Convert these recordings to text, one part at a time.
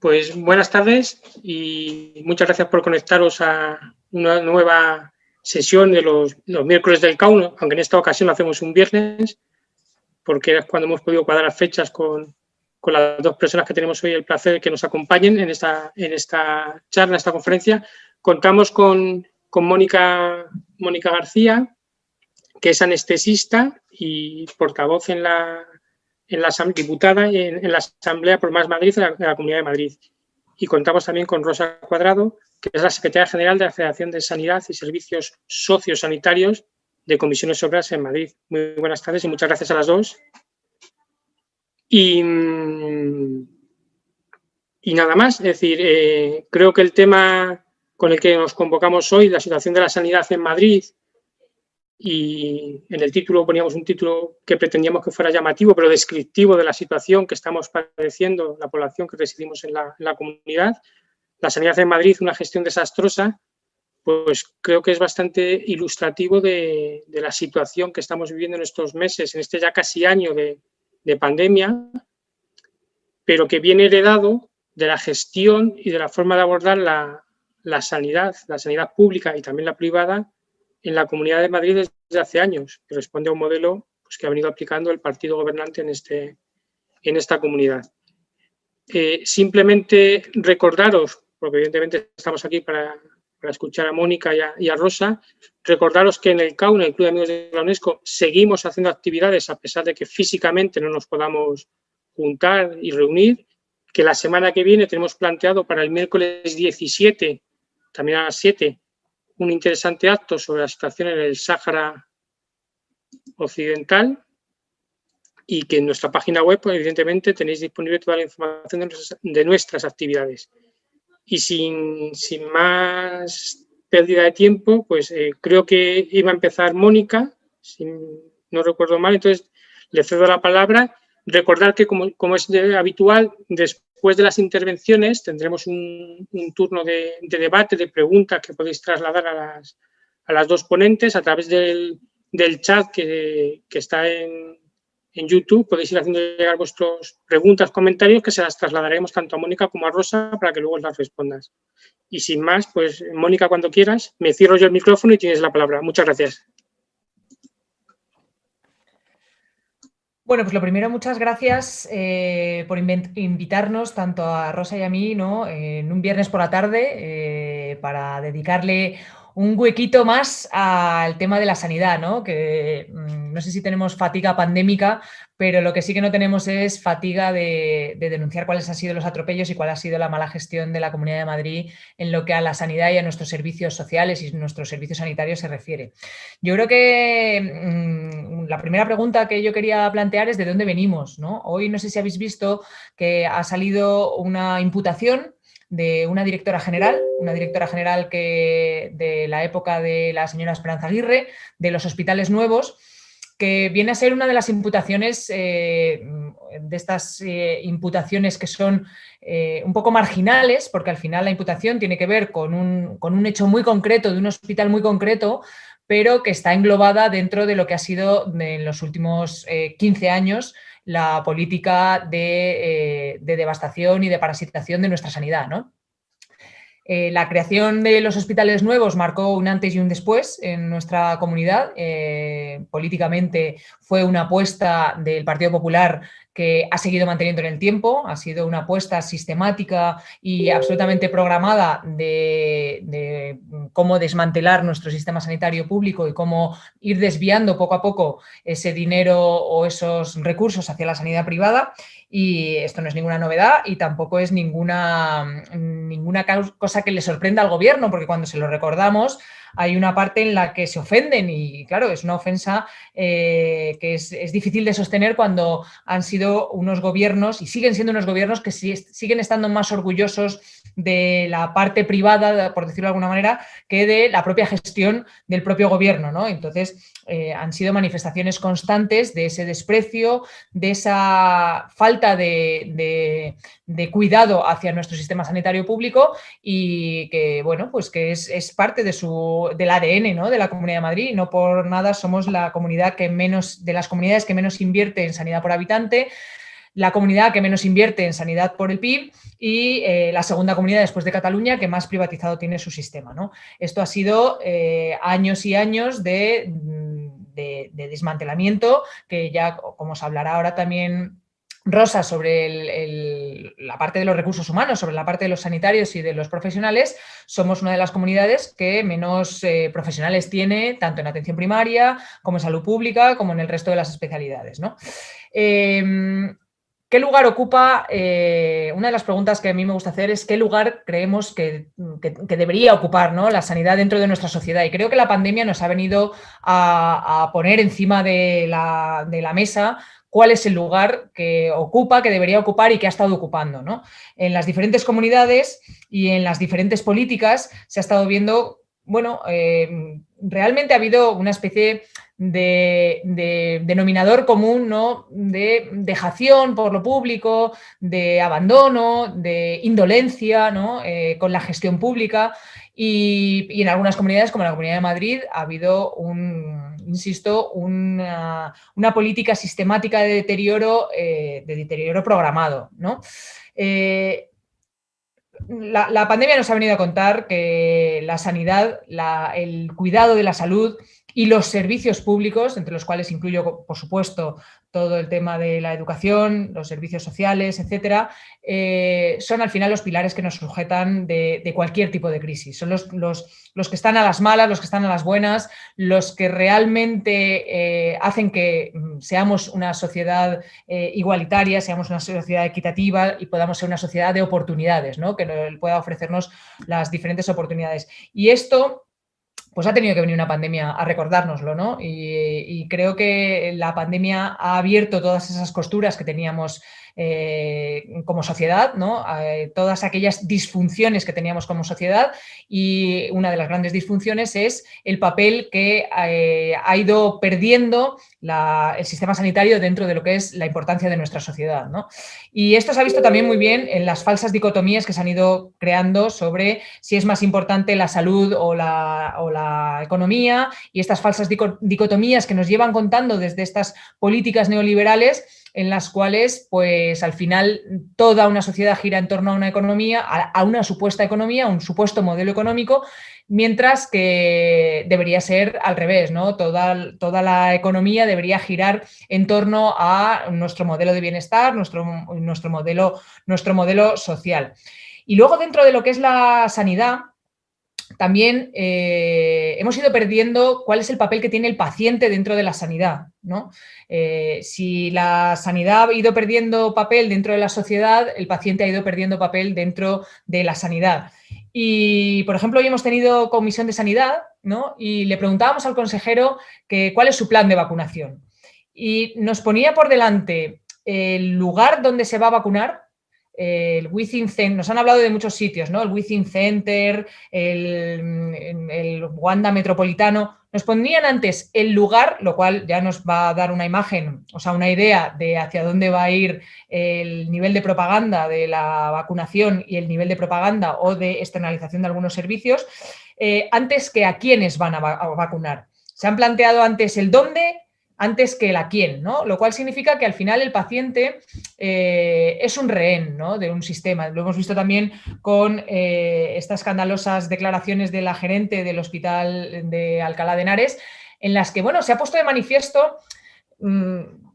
Pues buenas tardes y muchas gracias por conectaros a una nueva sesión de los, miércoles del CAUNO, aunque en esta ocasión lo hacemos un viernes, porque es cuando hemos podido cuadrar fechas con, las dos personas que tenemos hoy el placer que nos acompañen en esta, en esta charla, en esta conferencia. Contamos con, Mónica, Mónica García, que es anestesista y portavoz en la, en la diputada en, la Asamblea por Más Madrid de la, Comunidad de Madrid. Y contamos también con Rosa Cuadrado, que es la secretaria general de la Federación de Sanidad y Servicios Sociosanitarios de Comisiones Obras en Madrid. Muy buenas tardes y muchas gracias a las dos. Y, y nada más, es decir, eh, creo que el tema con el que nos convocamos hoy, la situación de la sanidad en Madrid, y en el título poníamos un título que pretendíamos que fuera llamativo, pero descriptivo de la situación que estamos padeciendo la población que residimos en la, comunidad. La sanidad en Madrid, una gestión desastrosa, pues creo que es bastante ilustrativo de, la situación que estamos viviendo en estos meses, en este ya casi año de, pandemia, pero que viene heredado de la gestión y de la forma de abordar la, la sanidad, la sanidad pública y también la privada en la Comunidad de Madrid desde hace años, que responde a un modelo pues, que ha venido aplicando el partido gobernante en, este, en esta comunidad. Eh, simplemente recordaros, porque evidentemente estamos aquí para, escuchar a Mónica y a, Rosa, recordaros que en el CAUN, el Club de Amigos de la UNESCO, seguimos haciendo actividades a pesar de que físicamente no nos podamos juntar y reunir, que la semana que viene tenemos planteado para el miércoles 17, también a las 7, un interesante acto sobre la situación en el Sáhara Occidental y que en nuestra página web, pues, evidentemente, tenéis disponible toda la información de nuestras, actividades. Y sin, más pérdida de tiempo, pues eh, creo que iba a empezar Mónica, si no recuerdo mal, entonces le cedo la palabra. Recordar que, como, es habitual, después de las intervenciones tendremos un, turno de, debate, de preguntas que podéis trasladar a las, dos ponentes a través del, chat que, está en, YouTube. Podéis ir haciendo llegar vuestras preguntas, comentarios, que se las trasladaremos tanto a Mónica como a Rosa para que luego las respondas. Y sin más, pues Mónica, cuando quieras, me cierro yo el micrófono y tienes la palabra. Muchas gracias. Bueno, pues lo primero, muchas gracias eh, por invitarnos tanto a Rosa y a mí ¿no? en un viernes por la tarde eh, para dedicarle un huequito más al tema de la sanidad, ¿no? que mm, no sé si tenemos fatiga pandémica, pero lo que sí que no tenemos es fatiga de, denunciar cuáles han sido los atropellos y cuál ha sido la mala gestión de la Comunidad de Madrid en lo que a la sanidad y a nuestros servicios sociales y nuestros servicios sanitarios se refiere. Yo creo que mm, la primera pregunta que yo quería plantear es de dónde venimos. ¿no? Hoy no sé si habéis visto que ha salido una imputación de una directora general, una directora general que de la época de la señora Esperanza Aguirre, de los hospitales nuevos, que viene a ser una de las imputaciones, eh, de estas eh, imputaciones que son eh, un poco marginales, porque al final la imputación tiene que ver con un, con un, hecho muy concreto, de un hospital muy concreto, pero que está englobada dentro de lo que ha sido en los últimos 15 años la política de, de, devastación y de parasitación de nuestra sanidad. ¿no? Eh, la creación de los hospitales nuevos marcó un antes y un después en nuestra comunidad. Eh, políticamente fue una apuesta del Partido Popular que ha seguido manteniendo en el tiempo, ha sido una apuesta sistemática y absolutamente programada de, cómo desmantelar nuestro sistema sanitario público y cómo ir desviando poco a poco ese dinero o esos recursos hacia la sanidad privada. Y esto no es ninguna novedad y tampoco es ninguna, ninguna cosa que le sorprenda al gobierno, porque cuando se lo recordamos, hay una parte en la que se ofenden y claro, es una ofensa eh, que es, difícil de sostener cuando han sido unos gobiernos y siguen siendo unos gobiernos que siguen estando más orgullosos de la parte privada, por decirlo de alguna manera, que de la propia gestión del propio gobierno. ¿no? Entonces, eh, han sido manifestaciones constantes de ese desprecio, de esa falta de, cuidado hacia nuestro sistema sanitario público y que, bueno, pues que es, parte de su, del ADN ¿no? de la Comunidad de Madrid. No por nada somos la comunidad que menos, de las comunidades que menos invierte en sanidad por habitante la comunidad que menos invierte en sanidad por el PIB y eh, la segunda comunidad después de Cataluña que más privatizado tiene su sistema. ¿no? Esto ha sido eh, años y años de, de, desmantelamiento que ya, como os hablará ahora también Rosa sobre la parte de los recursos humanos, sobre la parte de los sanitarios y de los profesionales, somos una de las comunidades que menos eh, profesionales tiene, tanto en atención primaria como en salud pública, como en el resto de las especialidades. ¿no? Em, ¿Qué lugar ocupa? Eh, una de las preguntas que a mí me gusta hacer es qué lugar creemos que, debería ocupar ¿no? la sanidad dentro de nuestra sociedad. Y creo que la pandemia nos ha venido a, poner encima de la, de la, mesa cuál es el lugar que ocupa, que debería ocupar y que ha estado ocupando. ¿no? En las diferentes comunidades y en las diferentes políticas se ha estado viendo, bueno, eh, realmente ha habido una especie de, denominador común, ¿no? De dejación por lo público, de abandono, de indolencia, ¿no? Eh, con la gestión pública. Y, en algunas comunidades, como la Comunidad de Madrid, ha habido insisto, una, política sistemática de deterioro, eh, de deterioro programado. ¿no? Eh, la, pandemia nos ha venido a contar que la sanidad, el cuidado de la salud y los servicios públicos, entre los cuales incluyo, por supuesto, todo el tema de la educación, los servicios sociales, etcétera, eh, son al final los pilares que nos sujetan de, cualquier tipo de crisis. Son los, los, que están a las malas, los que están a las buenas, los que realmente eh, hacen que mm, seamos una sociedad eh, igualitaria, seamos una sociedad equitativa y podamos ser una sociedad de oportunidades, ¿no? que pueda ofrecernos las diferentes oportunidades. Y esto pues ha tenido que venir una pandemia a recordárnoslo, ¿no? Y, creo que la pandemia ha abierto todas esas costuras que teníamos eh, como sociedad, ¿no? Eh, todas aquellas disfunciones que teníamos como sociedad y una de las grandes disfunciones es el papel que eh, ha ido perdiendo el sistema sanitario dentro de lo que es la importancia de nuestra sociedad. Y esto se ha visto también muy bien en las falsas dicotomías que se han ido creando sobre si es más importante la salud o la economía y estas falsas dicotomías que nos llevan contando desde estas políticas neoliberales en las cuales, pues al final, toda una sociedad gira en torno a una economía, a, una supuesta economía, un supuesto modelo económico, mientras que debería ser al revés, ¿no? Toda, toda la economía debería girar en torno a nuestro modelo de bienestar, nuestro, nuestro, modelo, nuestro modelo social. Y luego, dentro de lo que es la sanidad, también eh, hemos ido perdiendo cuál es el papel que tiene el paciente dentro de la sanidad. ¿no? Eh, si la sanidad ha ido perdiendo papel dentro de la sociedad, el paciente ha ido perdiendo papel dentro de la sanidad. Y, por ejemplo, hoy hemos tenido comisión de sanidad ¿no? y le preguntábamos al consejero que, cuál es su plan de vacunación. Y nos ponía por delante el lugar donde se va a vacunar el Within Center, nos han hablado de muchos sitios, ¿no? El Within Center, el, Wanda Metropolitano, nos ponían antes el lugar, lo cual ya nos va a dar una imagen, o sea, una idea de hacia dónde va a ir el nivel de propaganda de la vacunación y el nivel de propaganda o de externalización de algunos servicios, eh, antes que a quiénes van a vacunar. Se han planteado antes el dónde, antes que la quién, ¿no? Lo cual significa que al final el paciente eh, es un rehén ¿no? de un sistema. Lo hemos visto también con eh, estas escandalosas declaraciones de la gerente del hospital de Alcalá de Henares, en las que, bueno, se ha puesto de manifiesto mm,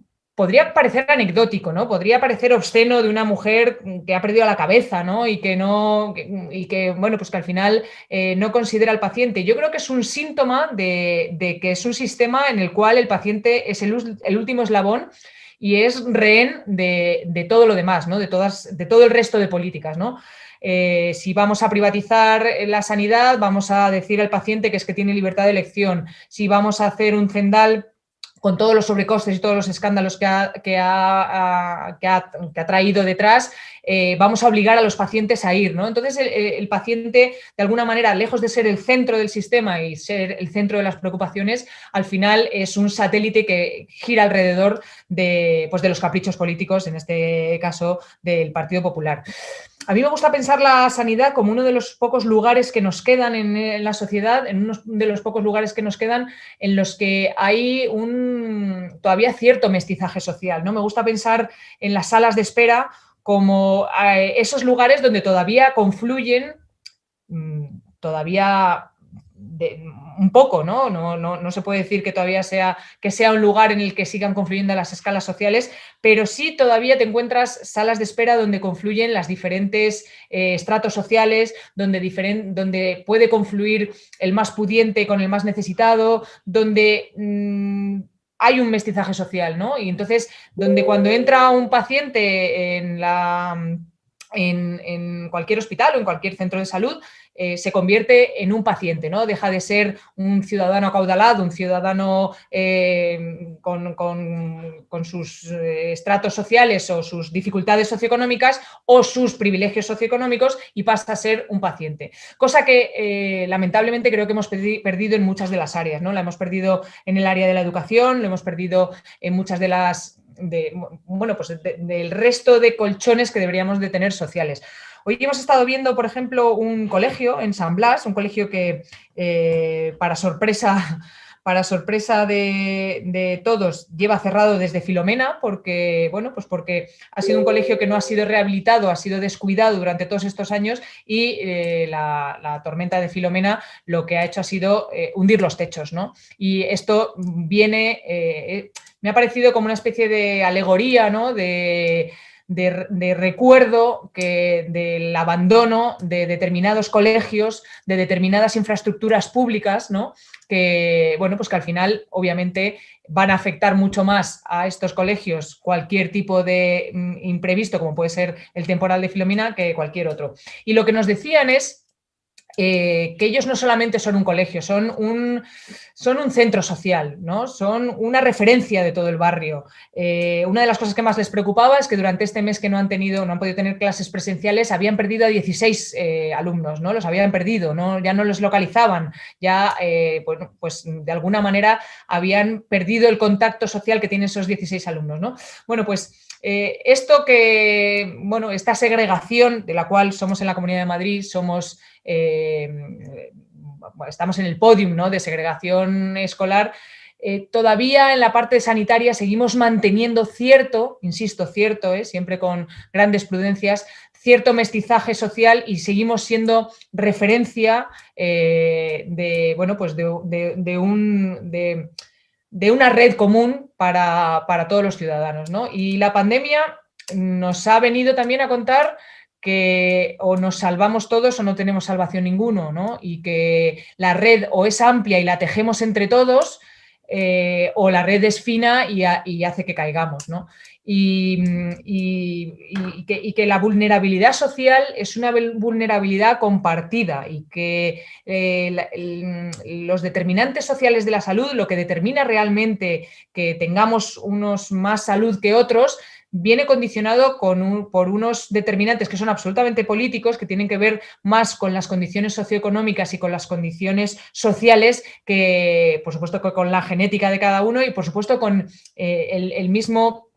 podría parecer anecdótico, ¿no? Podría parecer obsceno de una mujer que ha perdido la cabeza, ¿no? Y que no, y que, bueno, pues que al final eh, no considera al paciente. Yo creo que es un síntoma de, que es un sistema en el cual el paciente es el, último eslabón y es rehén de, todo lo demás, ¿no? De, todas, de todo el resto de políticas, ¿no? Eh, si vamos a privatizar la sanidad, vamos a decir al paciente que es que tiene libertad de elección. Si vamos a hacer un cendal con todos los sobrecostes y todos los escándalos que ha, que ha, traído detrás, eh, vamos a obligar a los pacientes a ir. ¿no? Entonces, el, paciente, de alguna manera, lejos de ser el centro del sistema y ser el centro de las preocupaciones, al final es un satélite que gira alrededor de, pues, de los caprichos políticos, en este caso del Partido Popular. A mí me gusta pensar la sanidad como uno de los pocos lugares que nos quedan en, la sociedad, en uno de los pocos lugares que nos quedan en los que hay un todavía cierto mestizaje social, ¿no? Me gusta pensar en las salas de espera como esos lugares donde todavía confluyen mm, todavía un poco, ¿no? No, ¿no? se puede decir que todavía sea, que sea un lugar en el que sigan confluyendo las escalas sociales, pero sí todavía te encuentras salas de espera donde confluyen las diferentes eh, estratos sociales, donde, donde puede confluir el más pudiente con el más necesitado, donde mm, hay un mestizaje social, ¿no? Y entonces, donde cuando entra un paciente en la en, cualquier hospital o en cualquier centro de salud, eh, se convierte en un paciente, ¿no? Deja de ser un ciudadano acaudalado, un ciudadano eh, con, sus eh, estratos sociales o sus dificultades socioeconómicas o sus privilegios socioeconómicos y pasa a ser un paciente. Cosa que lamentablemente creo que hemos perdido en muchas de las áreas, ¿no? La hemos perdido en el área de la educación, lo hemos perdido en muchas de las de, bueno, pues del resto de colchones que deberíamos de tener sociales. Hoy hemos estado viendo, por ejemplo, un colegio en San Blas, un colegio que, eh, para sorpresa para sorpresa de, todos, lleva cerrado desde Filomena, porque, bueno, pues porque ha sido un colegio que no ha sido rehabilitado, ha sido descuidado durante todos estos años y eh, la, tormenta de Filomena lo que ha hecho ha sido eh, hundir los techos, ¿no? Y esto viene, me ha parecido como una especie de alegoría, ¿no? De, de, recuerdo que del abandono de determinados colegios, de determinadas infraestructuras públicas, ¿no? que, bueno, pues que al final obviamente van a afectar mucho más a estos colegios cualquier tipo de mm, imprevisto, como puede ser el temporal de Filomena, que cualquier otro. Y lo que nos decían es eh, que ellos no solamente son un colegio, son un, son un centro social, ¿no? son una referencia de todo el barrio. Eh, una de las cosas que más les preocupaba es que durante este mes que no han tenido, no han podido tener clases presenciales, habían perdido a 16 eh, alumnos, ¿no? Los habían perdido, ¿no? ya no los localizaban, ya pues de alguna manera habían perdido el contacto social que tienen esos 16 alumnos. ¿no? Bueno, pues esto que, bueno, esta segregación de la cual somos en la Comunidad de Madrid, somos eh, estamos en el podium ¿no? de segregación escolar, eh, todavía en la parte sanitaria seguimos manteniendo cierto, insisto, cierto, eh, siempre con grandes prudencias, cierto mestizaje social y seguimos siendo referencia de, bueno, pues de, un, de, una red común para, todos los ciudadanos. Y la pandemia nos ha venido también a contar que o nos salvamos todos o no tenemos salvación ninguno, ¿no? Y que la red o es amplia y la tejemos entre todos, eh, o la red es fina y, hace que caigamos, ¿no? Y, que, la vulnerabilidad social es una vulnerabilidad compartida y que eh, los determinantes sociales de la salud, lo que determina realmente que tengamos unos más salud que otros, viene condicionado por unos determinantes que son absolutamente políticos, que tienen que ver más con las condiciones socioeconómicas y con las condiciones sociales que, por supuesto, con la genética de cada uno y, por supuesto, con eh, el, mismo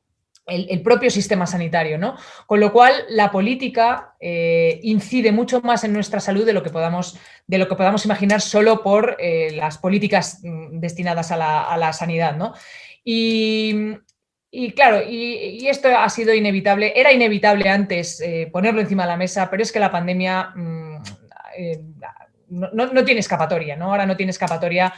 el, propio sistema sanitario, ¿no? Con lo cual, la política eh, incide mucho más en nuestra salud de lo que podamos, de lo que podamos imaginar solo por eh, las políticas mm, destinadas a la, a la sanidad, ¿no? Y, y claro, y, esto ha sido inevitable, era inevitable antes eh, ponerlo encima de la mesa, pero es que la pandemia mm, eh, no, tiene escapatoria, ¿no? Ahora no tiene escapatoria.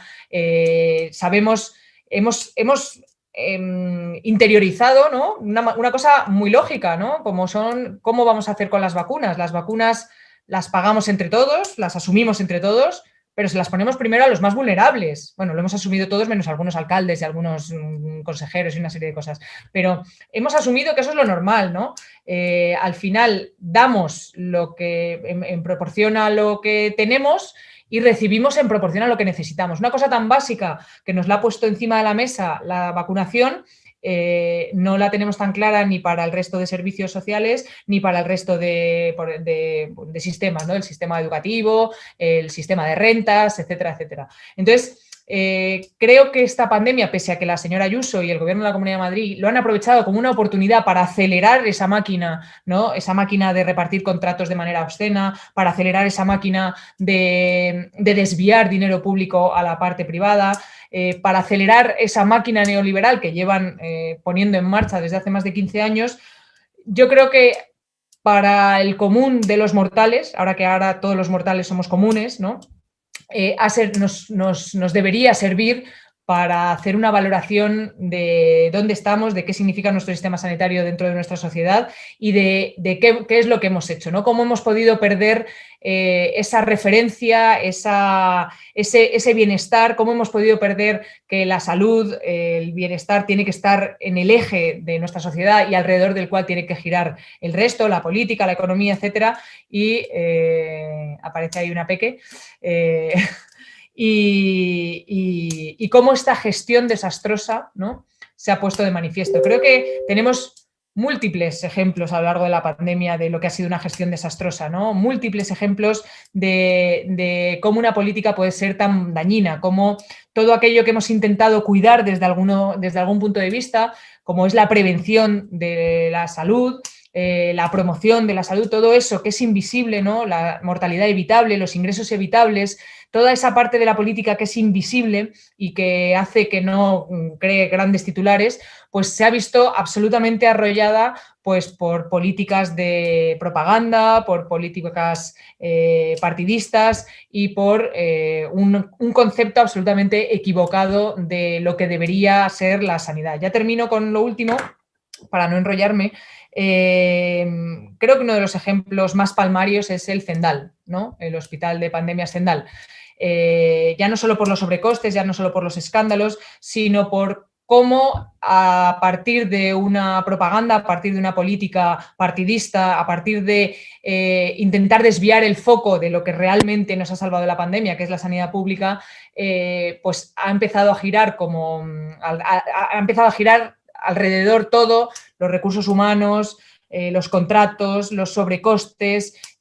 Sabemos, hemos, hemos em, interiorizado ¿no? Una, cosa muy lógica, ¿no? Como son, ¿cómo vamos a hacer con las vacunas? Las vacunas las pagamos entre todos, las asumimos entre todos, pero se las ponemos primero a los más vulnerables. Bueno, lo hemos asumido todos, menos algunos alcaldes y algunos mm, consejeros y una serie de cosas. Pero hemos asumido que eso es lo normal, ¿no? Eh, al final damos lo que en, proporción a lo que tenemos y recibimos en proporción a lo que necesitamos. Una cosa tan básica que nos la ha puesto encima de la mesa la vacunación eh, no la tenemos tan clara ni para el resto de servicios sociales ni para el resto de, sistemas, ¿no? El sistema educativo, el sistema de rentas, etcétera, etcétera. Entonces, eh, creo que esta pandemia, pese a que la señora Ayuso y el gobierno de la Comunidad de Madrid lo han aprovechado como una oportunidad para acelerar esa máquina, ¿no? Esa máquina de repartir contratos de manera obscena, para acelerar esa máquina de, desviar dinero público a la parte privada. eh, para acelerar esa máquina neoliberal que llevan eh, poniendo en marcha desde hace más de 15 años, yo creo que para el común de los mortales, ahora que ahora todos los mortales somos comunes, ¿no? Nos, nos, debería servir para hacer una valoración de dónde estamos, de qué significa nuestro sistema sanitario dentro de nuestra sociedad y de, qué, es lo que hemos hecho, ¿no? Cómo hemos podido perder eh, esa referencia, ese, bienestar, cómo hemos podido perder que la salud, el bienestar tiene que estar en el eje de nuestra sociedad y alrededor del cual tiene que girar el resto, la política, la economía, etcétera. Y eh, aparece ahí una peque. Y, cómo esta gestión desastrosa ¿no? se ha puesto de manifiesto. Creo que tenemos múltiples ejemplos a lo largo de la pandemia de lo que ha sido una gestión desastrosa, ¿no? Múltiples ejemplos de, cómo una política puede ser tan dañina, como todo aquello que hemos intentado cuidar desde, alguno, desde algún punto de vista, como es la prevención de la salud, eh, la promoción de la salud, todo eso que es invisible, ¿no? La mortalidad evitable, los ingresos evitables, toda esa parte de la política que es invisible y que hace que no mm, cree grandes titulares, pues se ha visto absolutamente arrollada pues, por políticas de propaganda, por políticas eh, partidistas y por eh, un, concepto absolutamente equivocado de lo que debería ser la sanidad. Ya termino con lo último, para no enrollarme. Eh, creo que uno de los ejemplos más palmarios es el Zendal, ¿no? el hospital de pandemia Zendal. Eh, ya no solo por los sobrecostes, ya no solo por los escándalos, sino por cómo a partir de una propaganda, a partir de una política partidista, a partir de eh, intentar desviar el foco de lo que realmente nos ha salvado de la pandemia, que es la sanidad pública, eh, pues ha empezado a girar como ha, empezado a girar alrededor todo, los recursos humanos, los contratos, los sobrecostes,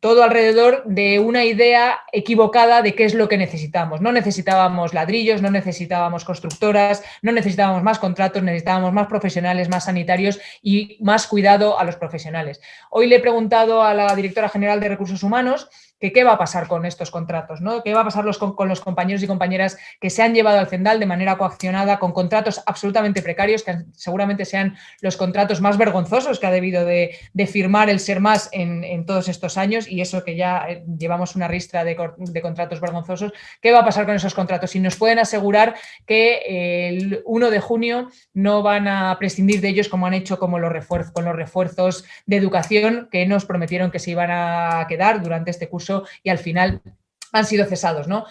todo alrededor de una idea equivocada de qué es lo que necesitamos. No necesitábamos ladrillos, no necesitábamos constructoras, no necesitábamos más contratos, necesitábamos más profesionales, más sanitarios y más cuidado a los profesionales. Hoy le he preguntado a la directora general de Recursos Humanos que qué va a pasar con estos contratos, ¿no? ¿Qué va a pasar con, los compañeros y compañeras que se han llevado al Cendal de manera coaccionada con contratos absolutamente precarios, que seguramente sean los contratos más vergonzosos que ha debido de, firmar el ser más en, todos estos años y eso que ya eh, llevamos una ristra de, contratos vergonzosos? ¿Qué va a pasar con esos contratos? Y nos pueden asegurar que el 1 de junio no van a prescindir de ellos como han hecho con los refuerzos de educación que nos prometieron que se iban a quedar durante este curso y al final han sido cesados, ¿no?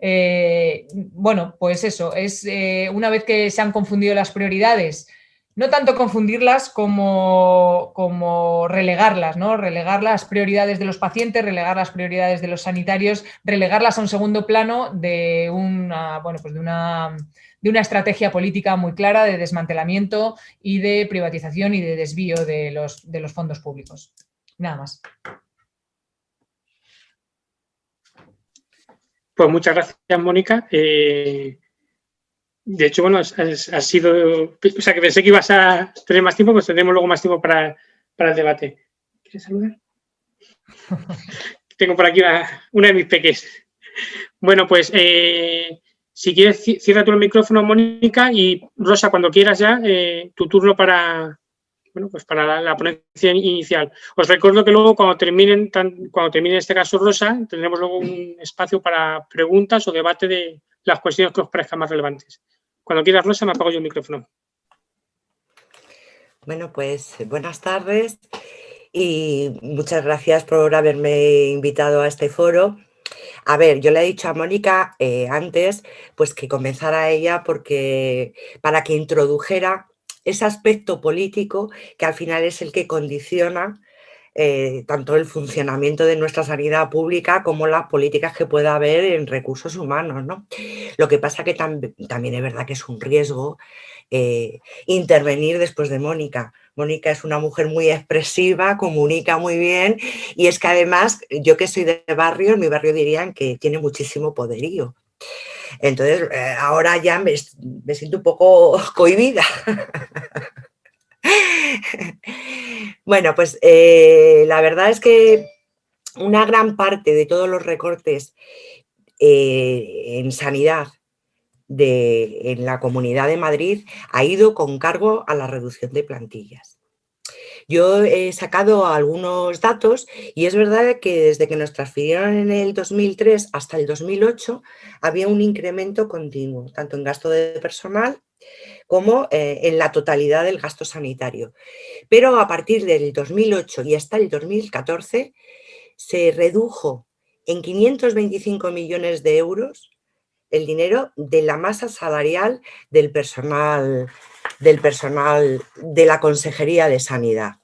Eh, bueno, pues eso, es eh, una vez que se han confundido las prioridades, no tanto confundirlas como, como, relegarlas, ¿no? Relegar las prioridades de los pacientes, relegar las prioridades de los sanitarios, relegarlas a un segundo plano de una, bueno, pues de una, de una estrategia política muy clara de desmantelamiento y de privatización y de desvío de los, de los fondos públicos. Nada más. Pues muchas gracias, Mónica. Eh, de hecho, bueno, ha sido. O sea, que pensé que ibas a tener más tiempo, pues tendremos luego más tiempo para, el debate. ¿Quieres saludar? Tengo por aquí una, de mis peques. Bueno, pues eh, si quieres, cierra tu el micrófono, Mónica, y Rosa, cuando quieras ya, eh, tu turno para, pues para la, ponencia inicial. Os recuerdo que luego cuando terminen, cuando termine este caso Rosa, tendremos luego un espacio para preguntas o debate de las cuestiones que os parezcan más relevantes. Cuando quieras, Rosa, me apago yo el micrófono. Bueno, pues buenas tardes y muchas gracias por haberme invitado a este foro. A ver, yo le he dicho a Mónica eh, antes pues que comenzara ella porque para que introdujera ese aspecto político que al final es el que condiciona eh, tanto el funcionamiento de nuestra sanidad pública como las políticas que pueda haber en recursos humanos. ¿no? Lo que pasa que también es verdad que es un riesgo eh, intervenir después de Mónica. Mónica es una mujer muy expresiva, comunica muy bien y es que además yo que soy de barrio, en mi barrio dirían que tiene muchísimo poderío. Entonces, eh, ahora ya me, siento un poco cohibida. bueno, pues eh, la verdad es que una gran parte de todos los recortes eh, en sanidad de, en la Comunidad de Madrid ha ido con cargo a la reducción de plantillas. Yo he sacado algunos datos y es verdad que desde que nos transfirieron en el 2003 hasta el 2008 había un incremento continuo, tanto en gasto de personal como eh, en la totalidad del gasto sanitario. Pero a partir del 2008 y hasta el 2014 se redujo en 525 millones de euros el dinero de la masa salarial del personal, del personal de la Consejería de Sanidad.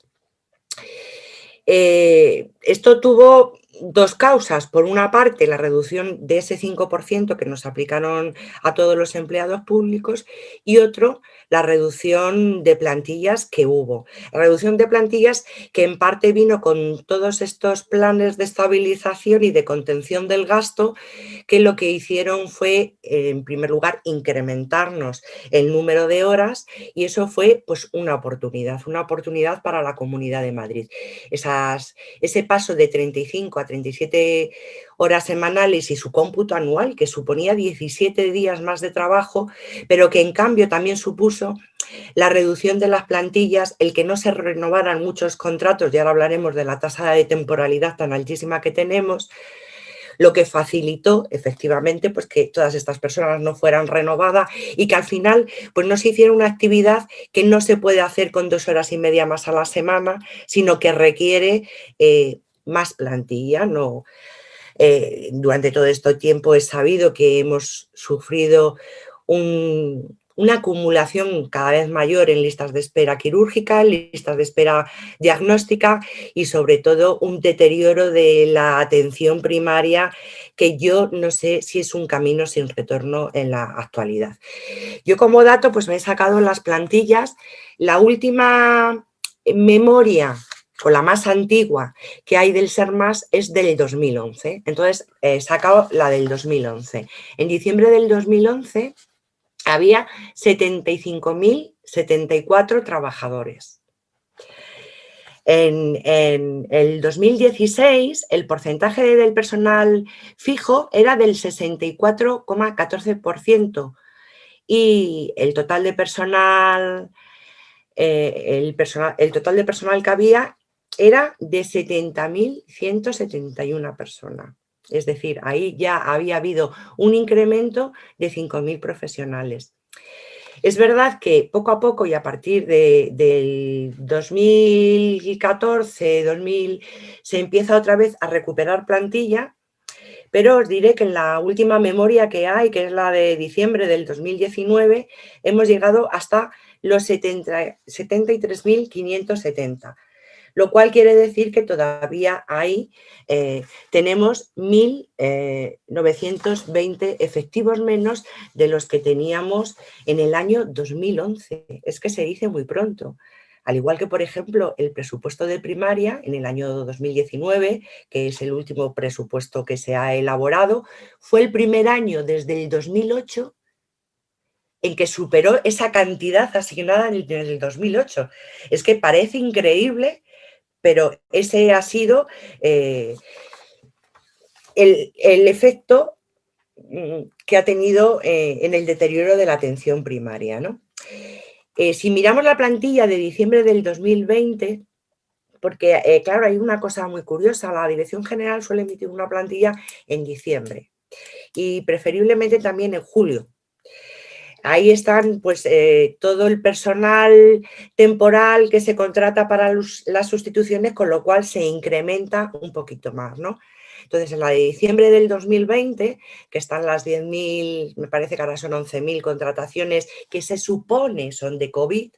Eh, esto tuvo dos causas. Por una parte, la reducción de ese 5% que nos aplicaron a todos los empleados públicos y otro, la reducción de plantillas que hubo. La reducción de plantillas que en parte vino con todos estos planes de estabilización y de contención del gasto que lo que hicieron fue, en primer lugar, incrementarnos el número de horas y eso fue pues una oportunidad, una oportunidad para la Comunidad de Madrid. Esas, ese paso de 35 a 37 horas semanales y su cómputo anual, que suponía 17 días más de trabajo, pero que en cambio también supuso la reducción de las plantillas, el que no se renovaran muchos contratos, y ahora hablaremos de la tasa de temporalidad tan altísima que tenemos, lo que facilitó efectivamente pues que todas estas personas no fueran renovadas y que al final pues no se hiciera una actividad que no se puede hacer con dos horas y media más a la semana, sino que requiere eh, más plantilla. No, eh, durante todo este tiempo he sabido que hemos sufrido una acumulación cada vez mayor en listas de espera quirúrgica, listas de espera diagnóstica y sobre todo un deterioro de la atención primaria que yo no sé si es un camino sin retorno en la actualidad. Yo como dato pues me he sacado las plantillas. La última memoria o la más antigua que hay del SERMAS es del 2011. Entonces, he sacado la del 2011. En diciembre del 2011 había 75.074 trabajadores. En, en, el 2016 el porcentaje del personal fijo era del 64,14% y el total de personal, eh, el personal, el total de personal que había era de 70.171 personas. Es decir, ahí ya había habido un incremento de 5.000 profesionales. Es verdad que poco a poco y a partir de, del 2014, 2000, se empieza otra vez a recuperar plantilla, pero os diré que en la última memoria que hay, que es la de diciembre del 2019, hemos llegado hasta los 73.570 lo cual quiere decir que todavía hay, eh, tenemos 1.920 eh, efectivos menos de los que teníamos en el año 2011. Es que se dice muy pronto. Al igual que, por ejemplo, el presupuesto de primaria en el año 2019, que es el último presupuesto que se ha elaborado, fue el primer año desde el 2008 en que superó esa cantidad asignada en el 2008. Es que parece increíble pero ese ha sido eh, el, efecto mm, que ha tenido eh, en el deterioro de la atención primaria. Eh, si miramos la plantilla de diciembre del 2020, porque claro, hay una cosa muy curiosa, la Dirección General suele emitir una plantilla en diciembre y preferiblemente también en julio, Ahí están pues eh, todo el personal temporal que se contrata para las sustituciones, con lo cual se incrementa un poquito más, ¿no? Entonces, en la de diciembre del 2020, que están las 10.000, me parece que ahora son 11.000 contrataciones que se supone son de COVID,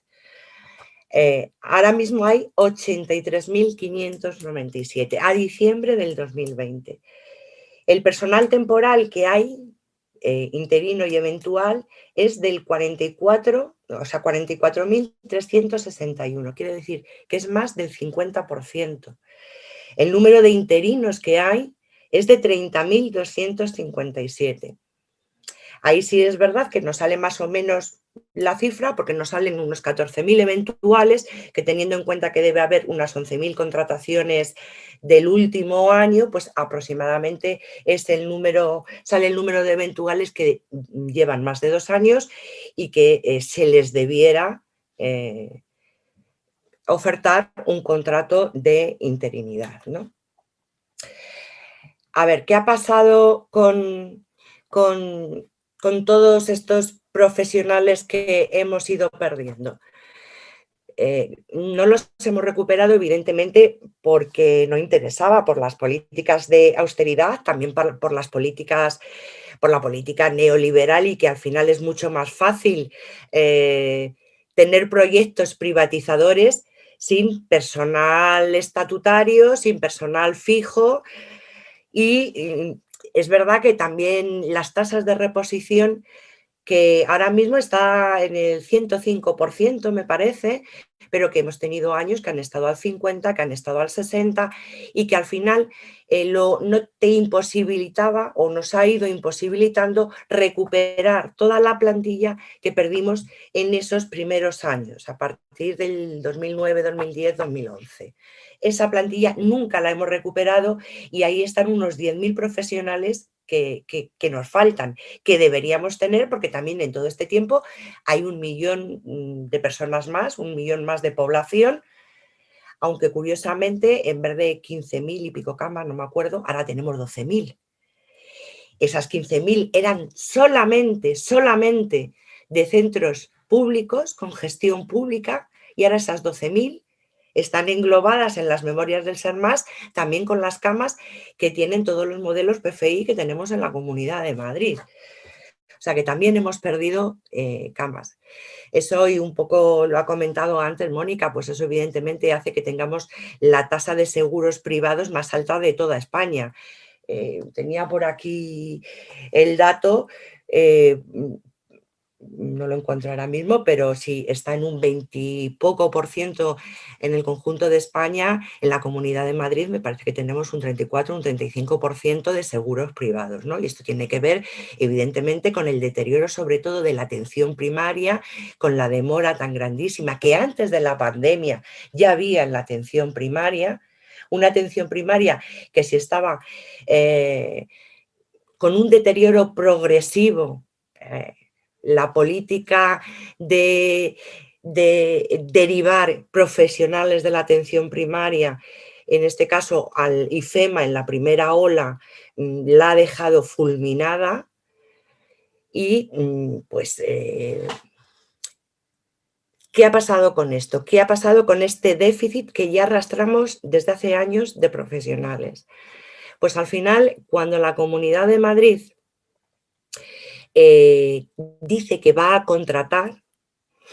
eh, ahora mismo hay 83.597 a diciembre del 2020. El personal temporal que hay eh, interino y eventual es del 44, o sea, 44.361. Quiere decir que es más del 50%. El número de interinos que hay es de 30.257. Ahí sí es verdad que nos sale más o menos la cifra porque nos salen unos 14.000 eventuales, que teniendo en cuenta que debe haber unas 11.000 contrataciones del último año, pues aproximadamente es el número, sale el número de eventuales que llevan más de dos años y que eh, se les debiera eh, ofertar un contrato de interinidad. ¿no? A ver, ¿qué ha pasado con, con, con todos estos profesionales que hemos ido perdiendo. Eh, no los hemos recuperado, evidentemente, porque no interesaba por las políticas de austeridad, también por, las políticas, por la política neoliberal y que al final es mucho más fácil eh, tener proyectos privatizadores sin personal estatutario, sin personal fijo y es verdad que también las tasas de reposición que ahora mismo está en el 105%, me parece, pero que hemos tenido años que han estado al 50, que han estado al 60 y que al final eh, lo, no te imposibilitaba o nos ha ido imposibilitando recuperar toda la plantilla que perdimos en esos primeros años, a partir del 2009, 2010, 2011. Esa plantilla nunca la hemos recuperado y ahí están unos 10.000 profesionales que, nos faltan, que deberíamos tener, porque también en todo este tiempo hay un millón mm, de personas más, un millón más de población, aunque curiosamente en vez de 15.000 y pico camas, no me acuerdo, ahora tenemos 12.000. Esas 15.000 eran solamente, solamente de centros públicos con gestión pública y ahora esas 12.000 están englobadas en las memorias del ser más, también con las camas que tienen todos los modelos PFI que tenemos en la Comunidad de Madrid. O sea que también hemos perdido eh, camas. Eso y un poco lo ha comentado antes Mónica, pues eso evidentemente hace que tengamos la tasa de seguros privados más alta de toda España. Eh, tenía por aquí el dato, eh, no lo encuentro ahora mismo, pero sí está en un 20 poco por ciento en el conjunto de España, en la Comunidad de Madrid me parece que tenemos un 34, un 35 por ciento de seguros privados, ¿no? Y esto tiene que ver evidentemente con el deterioro sobre todo de la atención primaria, con la demora tan grandísima que antes de la pandemia ya había en la atención primaria, una atención primaria que si estaba eh, con un deterioro progresivo, eh, la política de, derivar profesionales de la atención primaria, en este caso al IFEMA en la primera ola, mm, la ha dejado fulminada y mm, pues... Eh, ¿Qué ha pasado con esto? ¿Qué ha pasado con este déficit que ya arrastramos desde hace años de profesionales? Pues al final, cuando la Comunidad de Madrid eh, dice que va a contratar,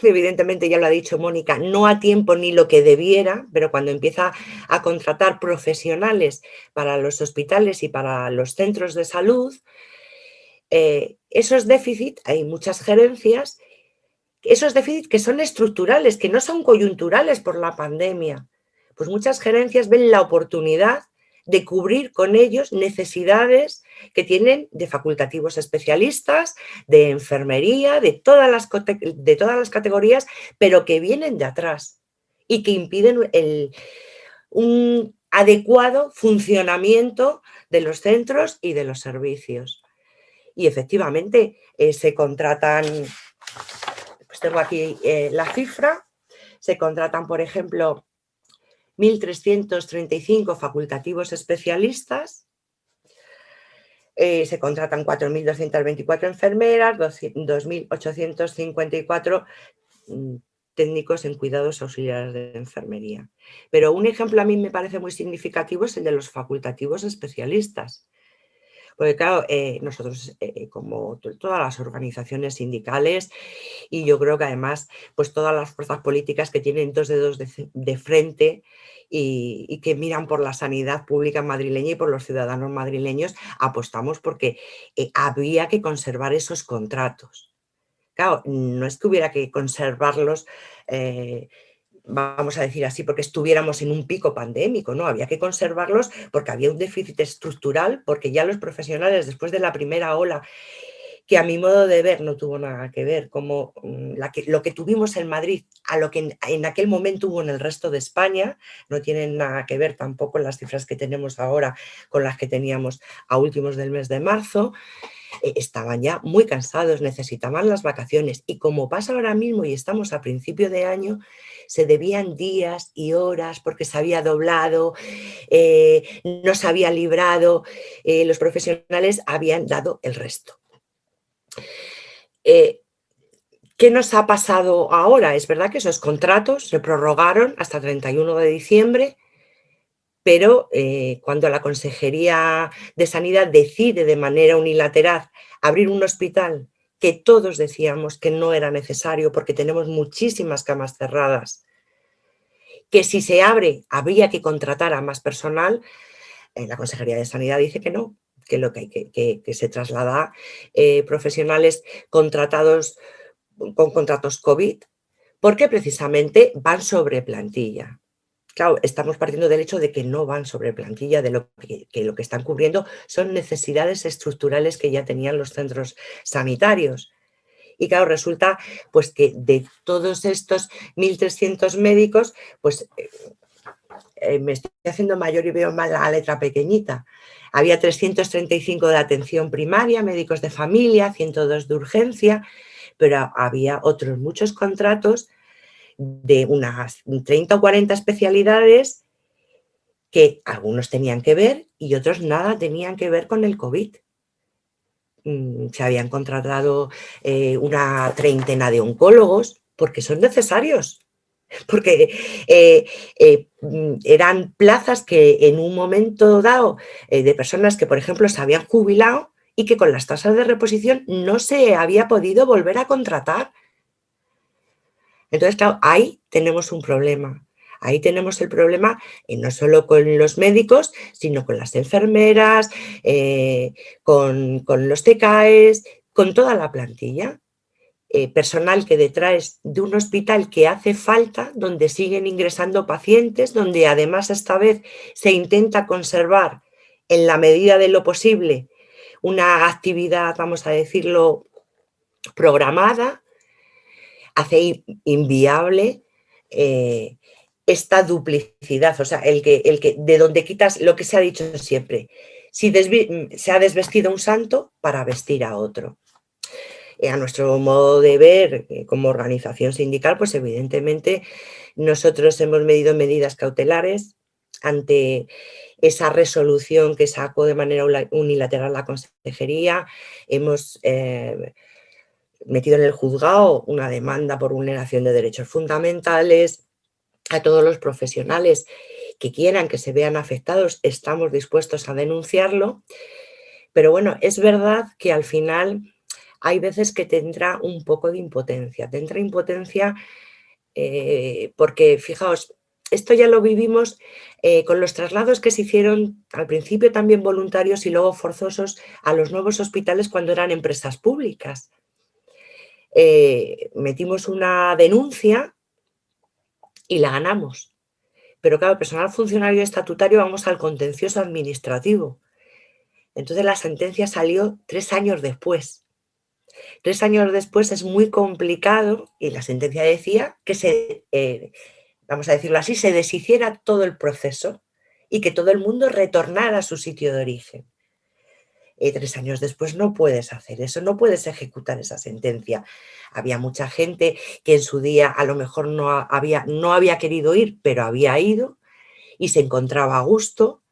evidentemente ya lo ha dicho Mónica, no a tiempo ni lo que debiera, pero cuando empieza a contratar profesionales para los hospitales y para los centros de salud, eh, esos déficits, hay muchas gerencias, esos déficits que son estructurales, que no son coyunturales por la pandemia, pues muchas gerencias ven la oportunidad de cubrir con ellos necesidades que tienen de facultativos especialistas, de enfermería, de todas las, de todas las categorías, pero que vienen de atrás y que impiden el, un adecuado funcionamiento de los centros y de los servicios. Y efectivamente eh, se contratan, pues tengo aquí eh, la cifra, se contratan, por ejemplo, 1.335 facultativos especialistas, eh, se contratan 4.224 enfermeras, 2.854 mm, técnicos en cuidados auxiliares de enfermería. Pero un ejemplo a mí me parece muy significativo es el de los facultativos especialistas. Porque claro, eh, nosotros eh, como todas las organizaciones sindicales y yo creo que además pues todas las fuerzas políticas que tienen dos dedos de frente y, que miran por la sanidad pública madrileña y por los ciudadanos madrileños, apostamos porque eh, había que conservar esos contratos. Claro, no es que hubiera que conservarlos, eh, vamos a decir así, porque estuviéramos en un pico pandémico, no, había que conservarlos porque había un déficit estructural, porque ya los profesionales después de la primera ola que a mi modo de ver no tuvo nada que ver, como mm, lo que tuvimos en Madrid a lo que en, aquel momento hubo en el resto de España, no tienen nada que ver tampoco las cifras que tenemos ahora con las que teníamos a últimos del mes de marzo. Eh, estaban ya muy cansados, necesitaban las vacaciones y como pasa ahora mismo y estamos a principio de año, se debían días y horas porque se había doblado, eh, no se había librado, eh, los profesionales habían dado el resto. Eh, ¿Qué nos ha pasado ahora? Es verdad que esos contratos se prorrogaron hasta 31 de diciembre, pero cuando la Consejería de Sanidad decide de manera unilateral abrir un hospital que todos decíamos que no era necesario porque tenemos muchísimas camas cerradas, que si se abre habría que contratar a más personal, eh, la Consejería de Sanidad dice que no, que lo que hay que, se traslada eh, profesionales contratados con contratos COVID, porque precisamente van sobre plantilla. Claro, estamos partiendo del hecho de que no van sobre plantilla, de lo que, lo que están cubriendo son necesidades estructurales que ya tenían los centros sanitarios. Y claro, resulta pues que de todos estos 1.300 médicos, pues eh, eh, me estoy haciendo mayor y veo mal letra pequeñita. Había 335 de atención primaria, médicos de familia, 102 de urgencia, pero había otros muchos contratos de unas 30 o 40 especialidades que algunos tenían que ver y otros nada tenían que ver con el COVID. Mm, se habían contratado eh, una treintena de oncólogos porque son necesarios, porque eh, eh, mm, eran plazas que en un momento dado de personas que, por ejemplo, se habían jubilado y que con las tasas de reposición no se había podido volver a contratar entonces, claro, ahí tenemos un problema. Ahí tenemos el problema eh, no solo con los médicos, sino con las enfermeras, eh, con, los TKEs, con toda la plantilla. Eh, personal que detraes de un hospital que hace falta, donde siguen ingresando pacientes, donde además esta vez se intenta conservar en la medida de lo posible una actividad, vamos a decirlo, programada, hace inviable eh, esta duplicidad, o sea, el que, el que, de donde quitas lo que se ha dicho siempre, si se ha desvestido un santo para vestir a otro. Eh, a nuestro modo de ver eh, como organización sindical, pues evidentemente nosotros hemos medido medidas cautelares ante esa resolución que sacó de manera unilateral la consejería. Hemos metido en el juzgado una demanda por vulneración de derechos fundamentales. A todos los profesionales que quieran que se vean afectados, estamos dispuestos a denunciarlo. Pero bueno, es verdad que al final hay veces que tendrá un poco de impotencia. Tendrá impotencia eh, porque, fijaos, esto ya lo vivimos eh, con los traslados que se hicieron al principio también voluntarios y luego forzosos a los nuevos hospitales cuando eran empresas públicas. Eh, metimos una denuncia y la ganamos. Pero claro, personal funcionario estatutario vamos al contencioso administrativo. Entonces la sentencia salió tres años después. Tres años después es muy complicado y la sentencia decía que se, eh, vamos a decirlo así, se deshiciera todo el proceso y que todo el mundo retornara a su sitio de origen. Eh, tres años después no puedes hacer eso, no puedes ejecutar esa sentencia. Había mucha gente que en su día a lo mejor no había, no había querido ir, pero había ido y se encontraba a gusto.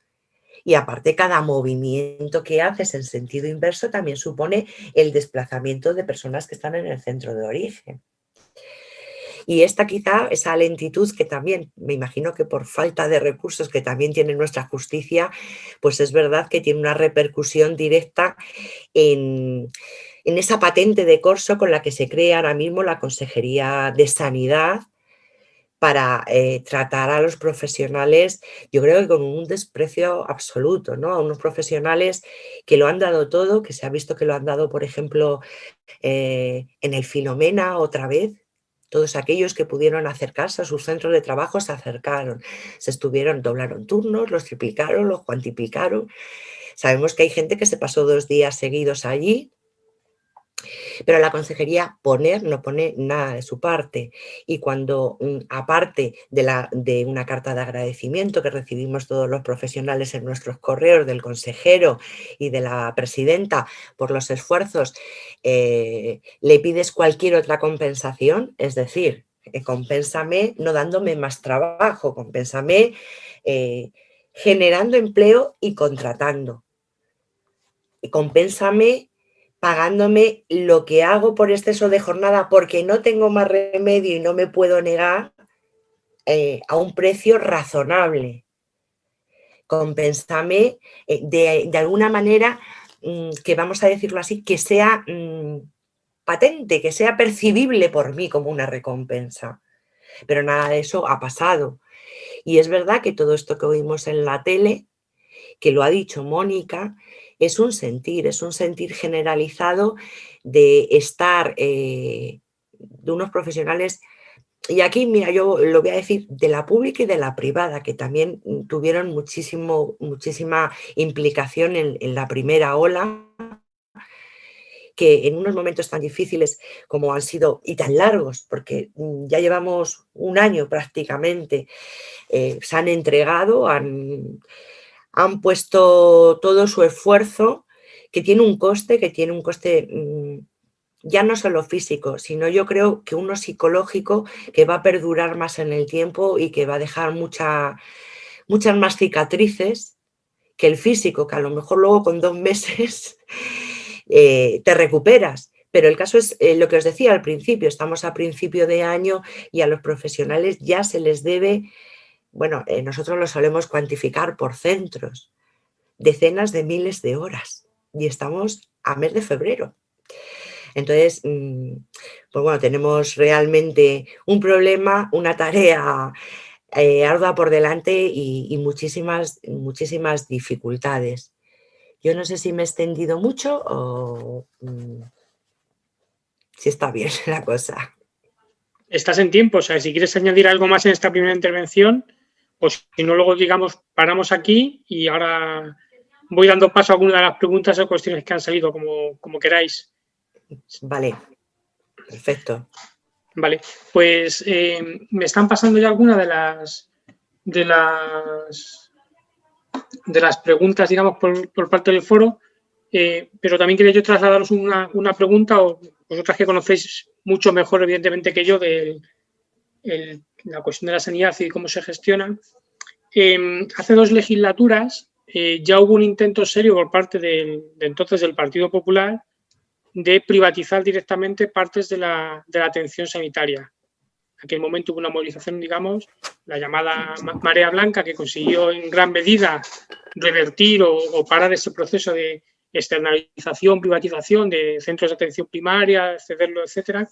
Y aparte cada movimiento que haces en sentido inverso también supone el desplazamiento de personas que están en el centro de origen. Y esta quizá, esa lentitud que también, me imagino que por falta de recursos que también tiene nuestra justicia, pues es verdad que tiene una repercusión directa en, esa patente de corso con la que se crea ahora mismo la Consejería de Sanidad para eh, tratar a los profesionales, yo creo que con un desprecio absoluto, ¿no? A unos profesionales que lo han dado todo, que se ha visto que lo han dado, por ejemplo, eh, en el Filomena otra vez, todos aquellos que pudieron acercarse a sus centros de trabajo se acercaron, se estuvieron, doblaron turnos, los triplicaron, los cuantiplicaron. Sabemos que hay gente que se pasó dos días seguidos allí Pero la consejería poner no pone nada de su parte. Y cuando, mm, aparte de, la, de una carta de agradecimiento que recibimos todos los profesionales en nuestros correos del consejero y de la presidenta por los esfuerzos, eh, le pides cualquier otra compensación, es decir, eh, compénsame no dándome más trabajo, compénsame eh, generando empleo y contratando. Compénsame pagándome lo que hago por exceso de jornada porque no tengo más remedio y no me puedo negar eh, a un precio razonable. Compensame eh, de, alguna manera mm, que vamos a decirlo así, que sea mm, patente, que sea percibible por mí como una recompensa. Pero nada de eso ha pasado. Y es verdad que todo esto que oímos en la tele, que lo ha dicho Mónica, es un sentir, es un sentir generalizado de estar eh, de unos profesionales. Y aquí, mira, yo lo voy a decir de la pública y de la privada, que también tuvieron muchísimo, muchísima implicación en, la primera ola, que en unos momentos tan difíciles como han sido y tan largos, porque mm, ya llevamos un año prácticamente, eh, se han entregado, han, han puesto todo su esfuerzo, que tiene un coste, que tiene un coste mm, ya no solo físico, sino yo creo que uno psicológico que va a perdurar más en el tiempo y que va a dejar mucha, muchas más cicatrices que el físico, que a lo mejor luego con dos meses eh, te recuperas. Pero el caso es eh, lo que os decía al principio, estamos a principio de año y a los profesionales ya se les debe bueno, eh, nosotros lo solemos cuantificar por centros, decenas de miles de horas y estamos a mes de febrero. Entonces, mm, pues bueno, tenemos realmente un problema, una tarea eh, ardua por delante y, muchísimas, muchísimas dificultades. Yo no sé si me he extendido mucho o mm, si está bien la cosa. Estás en tiempo, o sea, si quieres añadir algo más en esta primera intervención, pues si no, luego, digamos, paramos aquí y ahora voy dando paso a algunas de las preguntas o cuestiones que han salido, como, como queráis. Vale, perfecto. Vale, pues eh, me están pasando ya algunas de las de las de las preguntas, digamos, por, parte del foro, eh, pero también quería yo trasladaros una, una, pregunta, o vosotras que conocéis mucho mejor, evidentemente, que yo, del la cuestión de la sanidad y cómo se gestiona. Em, hace dos legislaturas eh, ya hubo un intento serio por parte de entonces del Partido Popular de privatizar directamente partes de la, atención sanitaria. En aquel momento hubo una movilización, digamos, la llamada Marea Blanca, que consiguió en gran medida revertir o, o parar ese proceso de externalización, privatización de centros de atención primaria, cederlo, etcétera.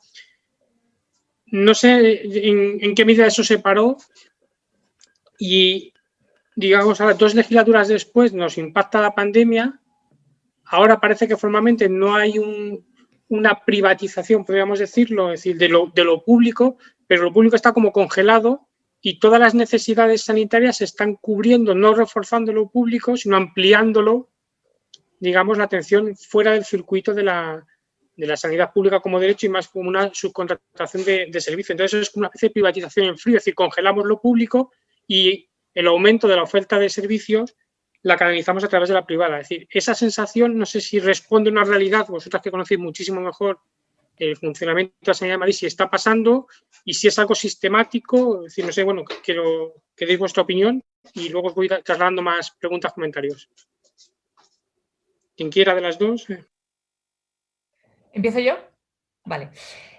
No sé en, qué medida eso se paró y, digamos, ahora dos legislaturas después nos impacta la pandemia. Ahora parece que formalmente no hay una privatización, podríamos decirlo, es decir, de lo, de lo público, pero lo público está como congelado y todas las necesidades sanitarias se están cubriendo, no reforzando lo público, sino ampliándolo, digamos, la atención fuera del circuito de la, de la sanidad pública como derecho y más como una subcontratación de, servicio. Entonces es como una especie de privatización en frío, es decir, congelamos lo público y el aumento de la oferta de servicios la canalizamos a través de la privada. Es decir, esa sensación, no sé si responde a una realidad, vosotras que conocéis muchísimo mejor el funcionamiento de la sanidad de Madrid, si está pasando y si es algo sistemático, es decir, no sé, bueno, quiero que deis vuestra opinión y luego os voy trasladando más preguntas, comentarios. Quien quiera de las dos. ¿Empiezo yo? Vale.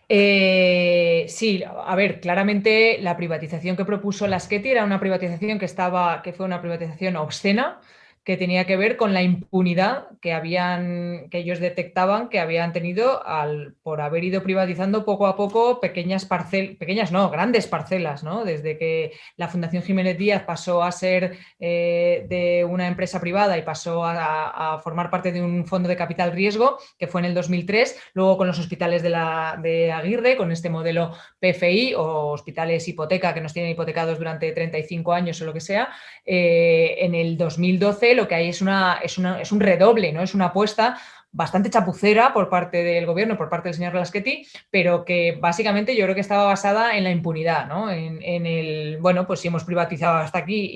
Eh, sí, a ver, claramente la privatización que propuso Lasqueti era una privatización que estaba, que fue una privatización obscena, que tenía que ver con la impunidad que habían, que ellos detectaban que habían tenido al, por haber ido privatizando poco a poco pequeñas parcelas, pequeñas no, grandes parcelas, ¿no? Desde que la Fundación Jiménez Díaz pasó a ser eh, de una empresa privada y pasó a, formar parte de un fondo de capital riesgo, que fue en el 2003, luego con los hospitales de, la, de Aguirre, con este modelo PFI o hospitales hipoteca que nos tienen hipotecados durante 35 años o lo que sea, eh, en el 2012 lo que hay es, una, es, una, es un redoble, ¿no? es una apuesta bastante chapucera por parte del gobierno, por parte del señor Laschetti, pero que básicamente yo creo que estaba basada en la impunidad, ¿no? En, el, bueno, pues si hemos privatizado hasta aquí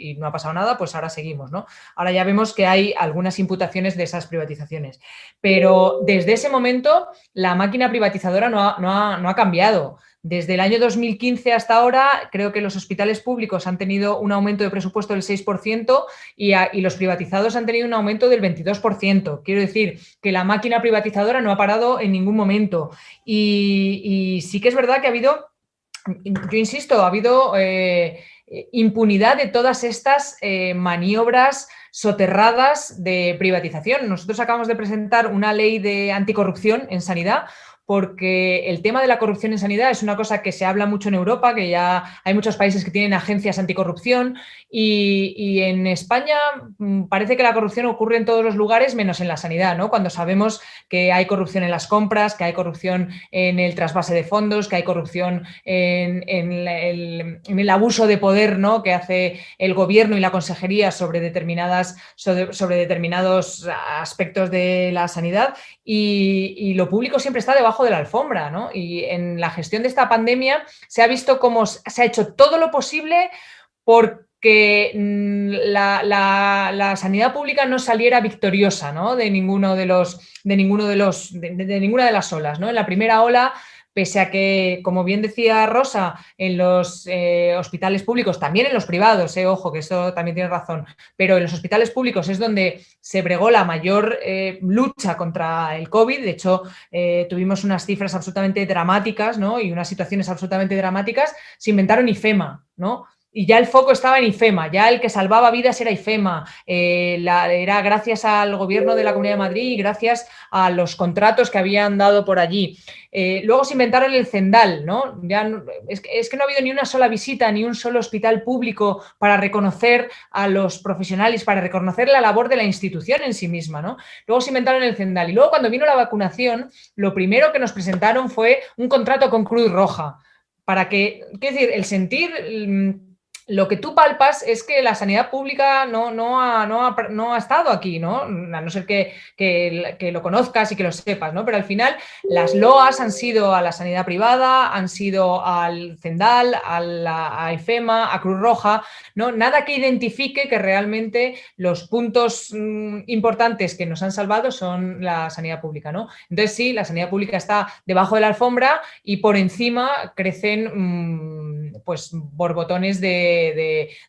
y, no ha pasado nada, pues ahora seguimos, ¿no? Ahora ya vemos que hay algunas imputaciones de esas privatizaciones, pero desde ese momento la máquina privatizadora no no ha cambiado. Desde el año 2015 hasta ahora, creo que los hospitales públicos han tenido un aumento de presupuesto del 6% y, los privatizados han tenido un aumento del 22%. Quiero decir que la máquina privatizadora no ha parado en ningún momento. Y, sí que es verdad que ha habido, yo insisto, ha habido eh, impunidad de todas estas eh, maniobras soterradas de privatización. Nosotros acabamos de presentar una ley de anticorrupción en sanidad porque el tema de la corrupción en sanidad es una cosa que se habla mucho en Europa, que ya hay muchos países que tienen agencias anticorrupción y, en España mm, parece que la corrupción ocurre en todos los lugares menos en la sanidad, ¿no? Cuando sabemos que hay corrupción en las compras, que hay corrupción en el trasvase de fondos, que hay corrupción en, el, abuso de poder ¿no? que hace el gobierno y la consejería sobre, determinadas, sobre, determinados aspectos de la sanidad y lo público siempre está debajo de la alfombra, ¿no? Y en la gestión de esta pandemia se ha visto cómo se ha hecho todo lo posible porque mm, la, sanidad pública no saliera victoriosa ¿no? de ninguno de los de ninguno de los de, de, ninguna de las olas. ¿no? En la primera ola pese a que, como bien decía Rosa, en los eh, hospitales públicos, también en los privados, eh, ojo, que eso también tiene razón, pero en los hospitales públicos es donde se bregó la mayor eh, lucha contra el COVID. De hecho, tuvimos unas cifras absolutamente dramáticas ¿no? y unas situaciones absolutamente dramáticas. Se inventaron IFEMA, ¿no? Y ya el foco estaba en IFEMA, ya el que salvaba vidas era IFEMA, eh, era gracias al gobierno de la Comunidad de Madrid y gracias a los contratos que habían dado por allí. Eh, luego se inventaron el Cendal, ¿no? Ya es, que, no ha habido ni una sola visita, ni un solo hospital público para reconocer a los profesionales, para reconocer la labor de la institución en sí misma, ¿no? Luego se inventaron el Cendal y luego cuando vino la vacunación, lo primero que nos presentaron fue un contrato con Cruz Roja para que, qué decir, el sentir mm, lo que tú palpas es que la sanidad pública no, no, ha, no, ha, estado aquí, ¿no? A no ser que, que, lo conozcas y que lo sepas, ¿no? Pero al final las loas han sido a la sanidad privada, han sido al Cendal, a, la, a IFEMA, a Cruz Roja, ¿no? Nada que identifique que realmente los puntos mm, importantes que nos han salvado son la sanidad pública, ¿no? Entonces sí, la sanidad pública está debajo de la alfombra y por encima crecen mm, pues borbotones de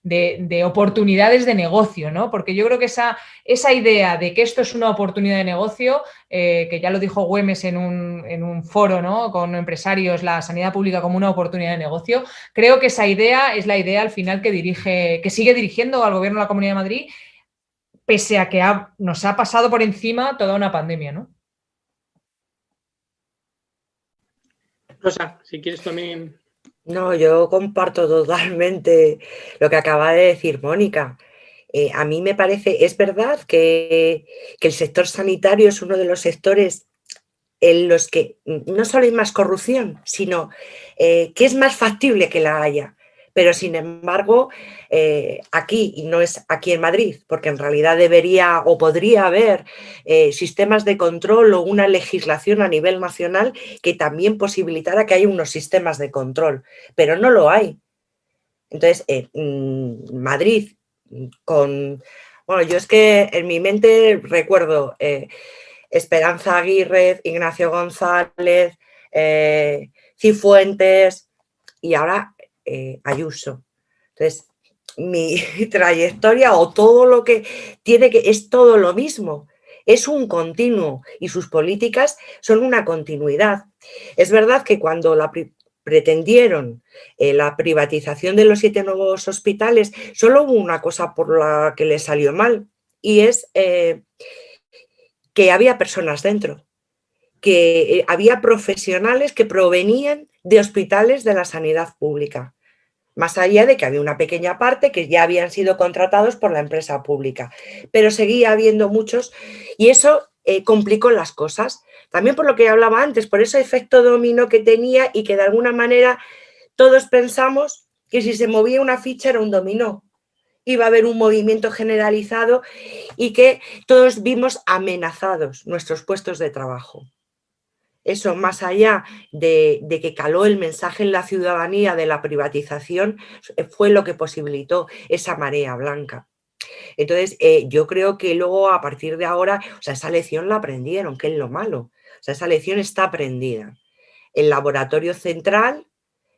de, oportunidades de negocio, ¿no? Porque yo creo que esa, esa idea de que esto es una oportunidad de negocio, eh, que ya lo dijo Güemes en un, foro ¿no? con empresarios, la sanidad pública como una oportunidad de negocio, creo que esa idea es la idea al final que dirige, que sigue dirigiendo al gobierno de la Comunidad de Madrid, pese a que nos ha pasado por encima toda una pandemia, ¿no? Rosa, si quieres también no, yo comparto totalmente lo que acaba de decir Mónica. Eh, a mí me parece, es verdad que, el sector sanitario es uno de los sectores en los que no solo hay más corrupción, sino eh, que es más factible que la haya pero sin embargo, eh, aquí, y no es aquí en Madrid, porque en realidad debería o podría haber eh, sistemas de control o una legislación a nivel nacional que también posibilitara que haya unos sistemas de control, pero no lo hay. Entonces, eh, mm, Madrid, con... Bueno, yo es que en mi mente recuerdo Esperanza Aguirre, Ignacio González, Cifuentes, y ahora eh, Ayuso. Entonces, mi trayectoria o todo lo que tiene que, es todo lo mismo, es un continuo y sus políticas son una continuidad. Es verdad que cuando la pretendieron eh, la privatización de los siete nuevos hospitales, solo hubo una cosa por la que le salió mal y es eh, que había personas dentro, que había profesionales que provenían de hospitales de la sanidad pública más allá de que había una pequeña parte que ya habían sido contratados por la empresa pública, pero seguía habiendo muchos y eso eh, complicó las cosas. También por lo que hablaba antes, por ese efecto dominó que tenía y que de alguna manera todos pensamos que si se movía una ficha era un dominó. iba a haber un movimiento generalizado y que todos vimos amenazados nuestros puestos de trabajo. Eso, más allá de, que caló el mensaje en la ciudadanía de la privatización, fue lo que posibilitó esa marea blanca. Entonces, eh, yo creo que luego, a partir de ahora, o sea, esa lección la aprendieron, que es lo malo. O sea, esa lección está aprendida. El laboratorio central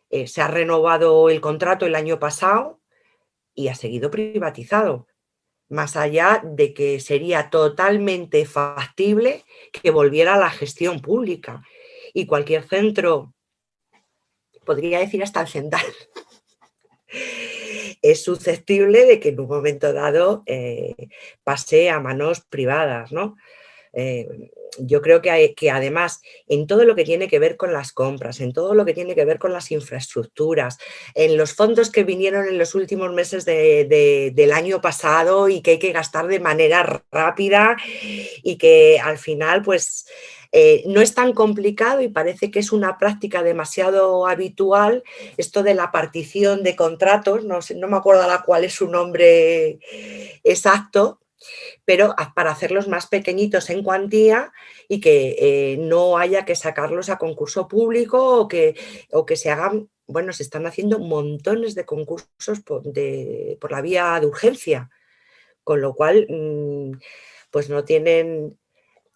eh, se ha renovado el contrato el año pasado y ha seguido privatizado, más allá de que sería totalmente factible que volviera a la gestión pública y cualquier centro, podría decir hasta el central, es susceptible de que en un momento dado eh, pase a manos privadas, ¿no? Eh, yo creo que, que, además en todo lo que tiene que ver con las compras, en todo lo que tiene que ver con las infraestructuras, en los fondos que vinieron en los últimos meses del año pasado y que hay que gastar de manera rápida y que al final pues eh, no es tan complicado y parece que es una práctica demasiado habitual esto de la partición de contratos, no, no me acuerdo cuál es su nombre exacto, pero para hacerlos más pequeñitos en cuantía y que eh, no haya que sacarlos a concurso público o que, o que se hagan, bueno, se están haciendo montones de concursos por, la vía de urgencia, con lo cual, mm, pues no tienen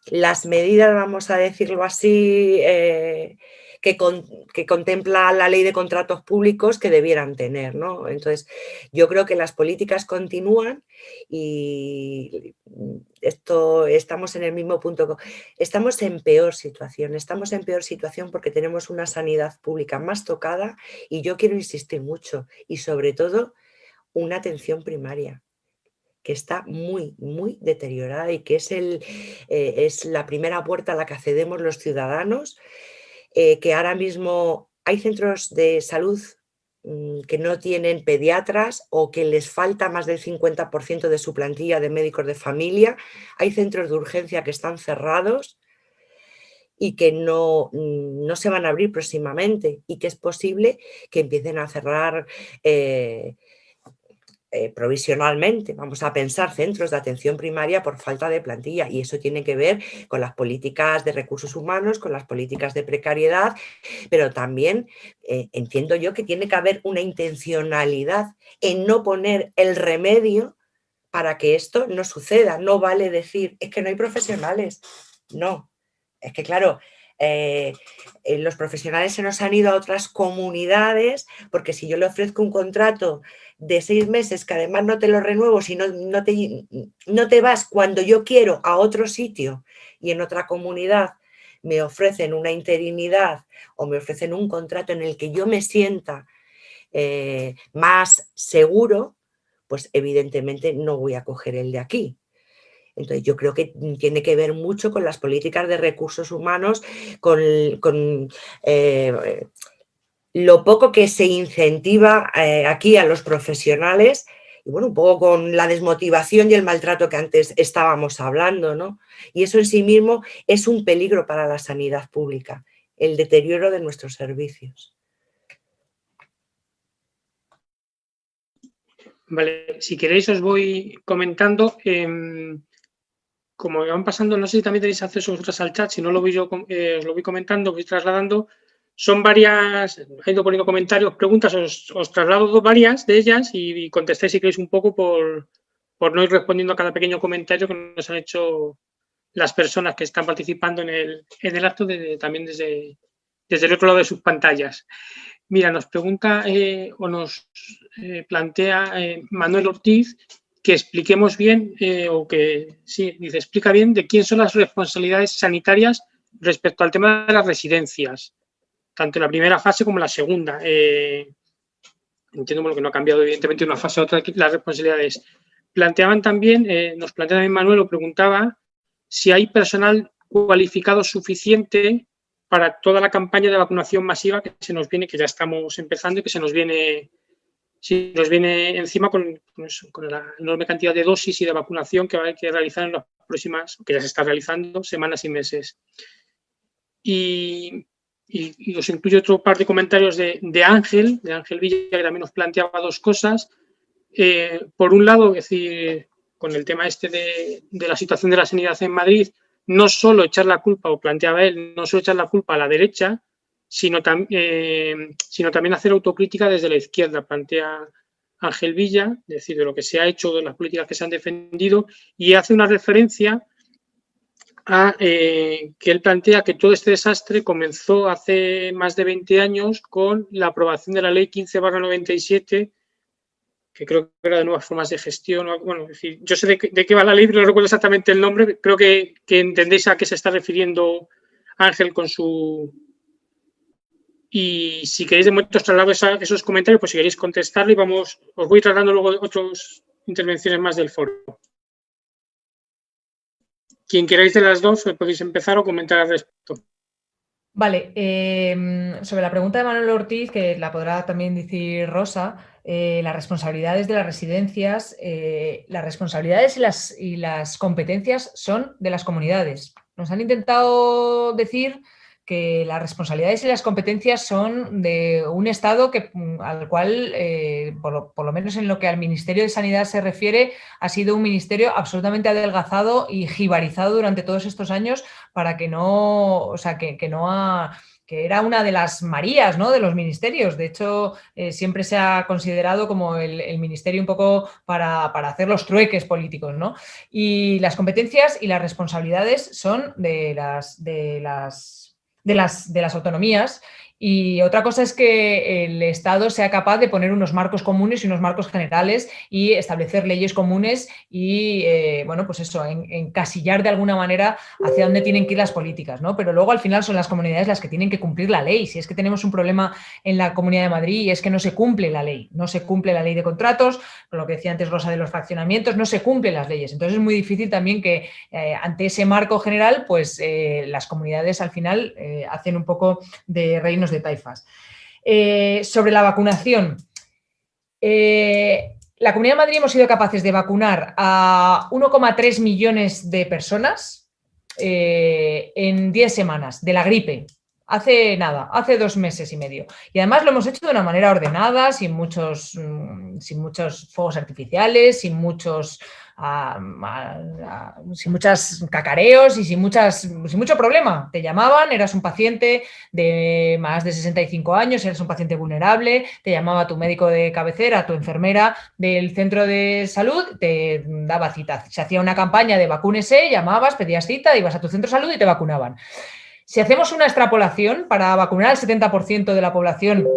las medidas, vamos a decirlo así, eh, que, contempla la ley de contratos públicos que debieran tener. ¿no? Entonces, yo creo que las políticas continúan y esto estamos en el mismo punto. Estamos en peor situación, estamos en peor situación porque tenemos una sanidad pública más tocada y yo quiero insistir mucho y sobre todo una atención primaria que está muy, muy deteriorada y que es, el, eh, es la primera puerta a la que accedemos los ciudadanos eh, que ahora mismo hay centros de salud mm, que no tienen pediatras o que les falta más del 50% de su plantilla de médicos de familia. Hay centros de urgencia que están cerrados y que no, mm, no se van a abrir próximamente y que es posible que empiecen a cerrar eh, eh, provisionalmente, vamos a pensar, centros de atención primaria por falta de plantilla. Y eso tiene que ver con las políticas de recursos humanos, con las políticas de precariedad, pero también eh, entiendo yo que tiene que haber una intencionalidad en no poner el remedio para que esto no suceda. No vale decir, es que no hay profesionales. No, es que claro, eh, los profesionales se nos han ido a otras comunidades, porque si yo le ofrezco un contrato de seis meses, que además no te lo renuevo, si no, no, te, no te vas cuando yo quiero a otro sitio y en otra comunidad me ofrecen una interinidad o me ofrecen un contrato en el que yo me sienta eh, más seguro, pues evidentemente no voy a coger el de aquí. Entonces yo creo que tiene que ver mucho con las políticas de recursos humanos, con, eh, lo poco que se incentiva eh, aquí a los profesionales y bueno, un poco con la desmotivación y el maltrato que antes estábamos hablando, ¿no? Y eso en sí mismo es un peligro para la sanidad pública, el deterioro de nuestros servicios. Vale, si queréis os voy comentando. Em, como van pasando, no sé si también tenéis acceso vosotros al chat, si no lo voy yo, eh, os lo voy comentando, voy trasladando. Son varias, he ido poniendo comentarios, preguntas, os, traslado varias de ellas y, contestéis si queréis un poco por, no ir respondiendo a cada pequeño comentario que nos han hecho las personas que están participando en el, en el acto también desde, desde el otro lado de sus pantallas. Mira, nos pregunta eh, o nos eh, plantea Manuel Ortiz que expliquemos bien, o que sí, dice, explica bien de quién son las responsabilidades sanitarias respecto al tema de las residencias tanto en la primera fase como en la segunda. Eh, entiendo lo que no ha cambiado, evidentemente, de una fase a otra las responsabilidades. Planteaban también, eh, nos planteaba también Manuel, o preguntaba si hay personal cualificado suficiente para toda la campaña de vacunación masiva que se nos viene, que ya estamos empezando y que se nos viene, si nos viene encima con, la enorme cantidad de dosis y de vacunación que va a que realizar en las próximas, que ya se está realizando, semanas y meses. Y y, os incluyo otro par de comentarios de, Ángel, de Ángel Villa, que también nos planteaba dos cosas. eh, por un lado, decir, con el tema este de, la situación de la sanidad en Madrid, no solo echar la culpa, o planteaba él, no solo echar la culpa a la derecha, sino, eh, sino también hacer autocrítica desde la izquierda, plantea Ángel Villa, es decir, de lo que se ha hecho, de las políticas que se han defendido, y hace una referencia a eh, que él plantea que todo este desastre comenzó hace más de 20 años con la aprobación de la ley 15-97, que creo que era de nuevas formas de gestión. Bueno, yo sé de, qué va la ley, no recuerdo exactamente el nombre. Creo que, entendéis a qué se está refiriendo Ángel con su, y si queréis de momento traslado esos comentarios, pues si queréis contestarle y vamos, os voy tratando luego otras intervenciones más del foro. Quien queráis de las dos, podéis empezar o comentar al respecto. Vale, em, sobre la pregunta de Manuel Ortiz, que la podrá también decir Rosa, eh, las responsabilidades de las residencias, eh, las responsabilidades y las competencias son de las comunidades. Nos han intentado decir que las responsabilidades y las competencias son de un Estado que, mm, al cual, eh, por, lo, menos en lo que al Ministerio de Sanidad se refiere, ha sido un ministerio absolutamente adelgazado y jibarizado durante todos estos años para que no, o sea, que, no ha que era una de las Marías ¿no? de los ministerios. De hecho, eh, siempre se ha considerado como el, ministerio un poco para, para, hacer los trueques políticos. ¿no? Y las competencias y las responsabilidades son de las, de las de las, de las autonomías y otra cosa es que el Estado sea capaz de poner unos marcos comunes y unos marcos generales y establecer leyes comunes y, eh, bueno, pues eso, encasillar de alguna manera hacia dónde tienen que ir las políticas, ¿no? Pero luego al final son las comunidades las que tienen que cumplir la ley. Si es que tenemos un problema en la Comunidad de Madrid y es que no se cumple la ley, no se cumple la ley de contratos, lo que decía antes Rosa de los fraccionamientos, no se cumplen las leyes. Entonces es muy difícil también que eh, ante ese marco general, pues eh, las comunidades al final hacen un poco de reino de taifas. Eh, sobre la vacunación. Eh, la Comunidad de Madrid hemos sido capaces de vacunar a 1,3 millones de personas eh, en 10 semanas de la gripe. Hace nada, hace dos meses y medio. Y además lo hemos hecho de una manera ordenada, sin muchos, mm, sin muchos fuegos artificiales, sin muchos sin muchos cacareos y sin, muchas, sin mucho problema. Te llamaban, eras un paciente de más de 65 años, eras un paciente vulnerable, te llamaba tu médico de cabecera, tu enfermera del centro de salud, te daba cita. Se hacía una campaña de vacúnese, llamabas, pedías cita, ibas a tu centro de salud y te vacunaban. Si hacemos una extrapolación para vacunar al 70% de la población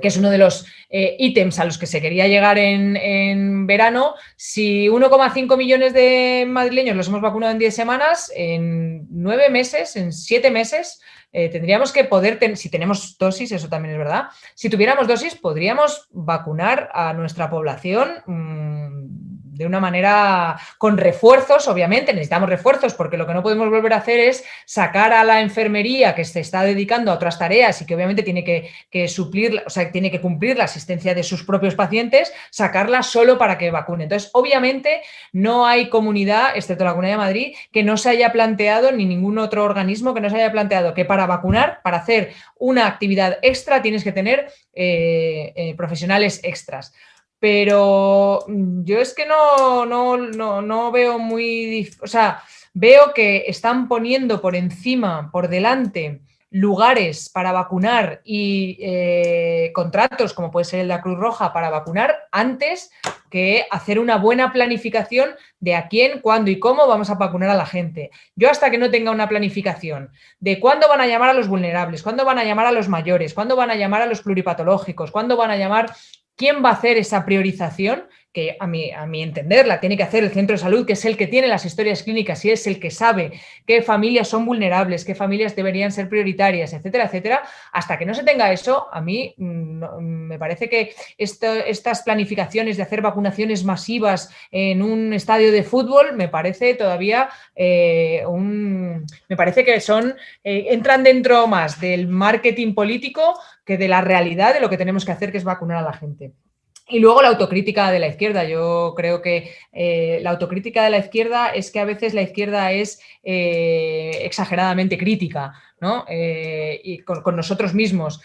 que es uno de los eh, ítems a los que se quería llegar en, verano, si 1,5 millones de madrileños los hemos vacunado en 10 semanas, en 9 meses, en 7 meses, eh, tendríamos que poder, si tenemos dosis, eso también es verdad, si tuviéramos dosis, podríamos vacunar a nuestra población. Mm, de una manera con refuerzos, obviamente, necesitamos refuerzos porque lo que no podemos volver a hacer es sacar a la enfermería que se está dedicando a otras tareas y que obviamente tiene que, suplir, o sea, tiene que cumplir la asistencia de sus propios pacientes, sacarla solo para que vacune. Entonces, obviamente, no hay comunidad, excepto la Comunidad de Madrid, que no se haya planteado, ni ningún otro organismo que no se haya planteado que para vacunar, para hacer una actividad extra, tienes que tener eh, eh, profesionales extras pero mm, yo es que no, no, no, no veo muy, o sea, veo que están poniendo por encima, por delante, lugares para vacunar y eh, contratos, como puede ser el de la Cruz Roja, para vacunar antes que hacer una buena planificación de a quién, cuándo y cómo vamos a vacunar a la gente. Yo hasta que no tenga una planificación de cuándo van a llamar a los vulnerables, cuándo van a llamar a los mayores, cuándo van a llamar a los pluripatológicos, cuándo van a llamar ¿Quién va a hacer esa priorización? Que a mi, a mi entender la tiene que hacer el centro de salud, que es el que tiene las historias clínicas y es el que sabe qué familias son vulnerables, qué familias deberían ser prioritarias, etcétera, etcétera. Hasta que no se tenga eso, a mí me parece que estas planificaciones de hacer vacunaciones masivas en un estadio de fútbol me parece todavía eh, un, me parece que son eh, entran dentro más del marketing político que de la realidad de lo que tenemos que hacer, que es vacunar a la gente. y luego la autocrítica de la izquierda. Yo creo que eh, la autocrítica de la izquierda es que a veces la izquierda es eh, exageradamente crítica. ¿no? Eh, y con, nosotros mismos.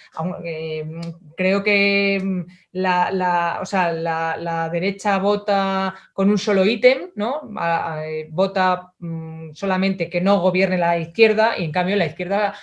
creo que mm, la, la, derecha vota con un solo ítem, ¿no? vota mm, solamente que no gobierne la izquierda y en cambio la izquierda,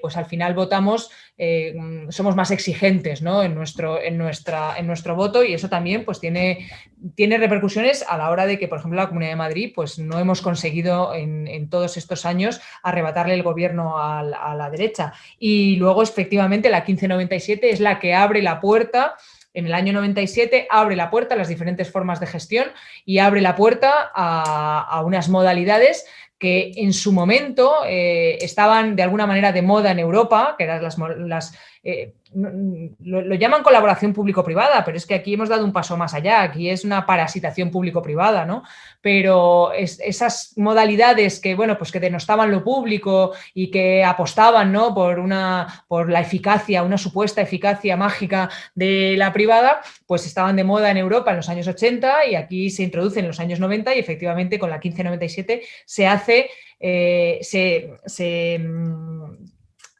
pues al final votamos eh, somos más exigentes en, nuestro, en, nuestra, en nuestro voto y eso también pues, tiene, tiene repercusiones a la hora de que, por ejemplo, la Comunidad de Madrid pues, no hemos conseguido en, todos estos años arrebatarle el gobierno a, a la derecha. Y luego, efectivamente, la 1597 es la que abre la puerta en el año 97 abre la puerta a las diferentes formas de gestión y abre la puerta a, unas modalidades que en su momento eh, estaban de alguna manera de moda en Europa, que eran las eh, lo, llaman colaboración público-privada, pero es que aquí hemos dado un paso más allá, aquí es una parasitación público-privada, ¿no? Pero esas modalidades que, bueno, pues que denostaban lo público y que apostaban, ¿no? Por, una, por la eficacia, una supuesta eficacia mágica de la privada, pues estaban de moda en Europa en los años 80 y aquí se introduce en los años 90 y efectivamente con la 1597 se hace, eh, se mm,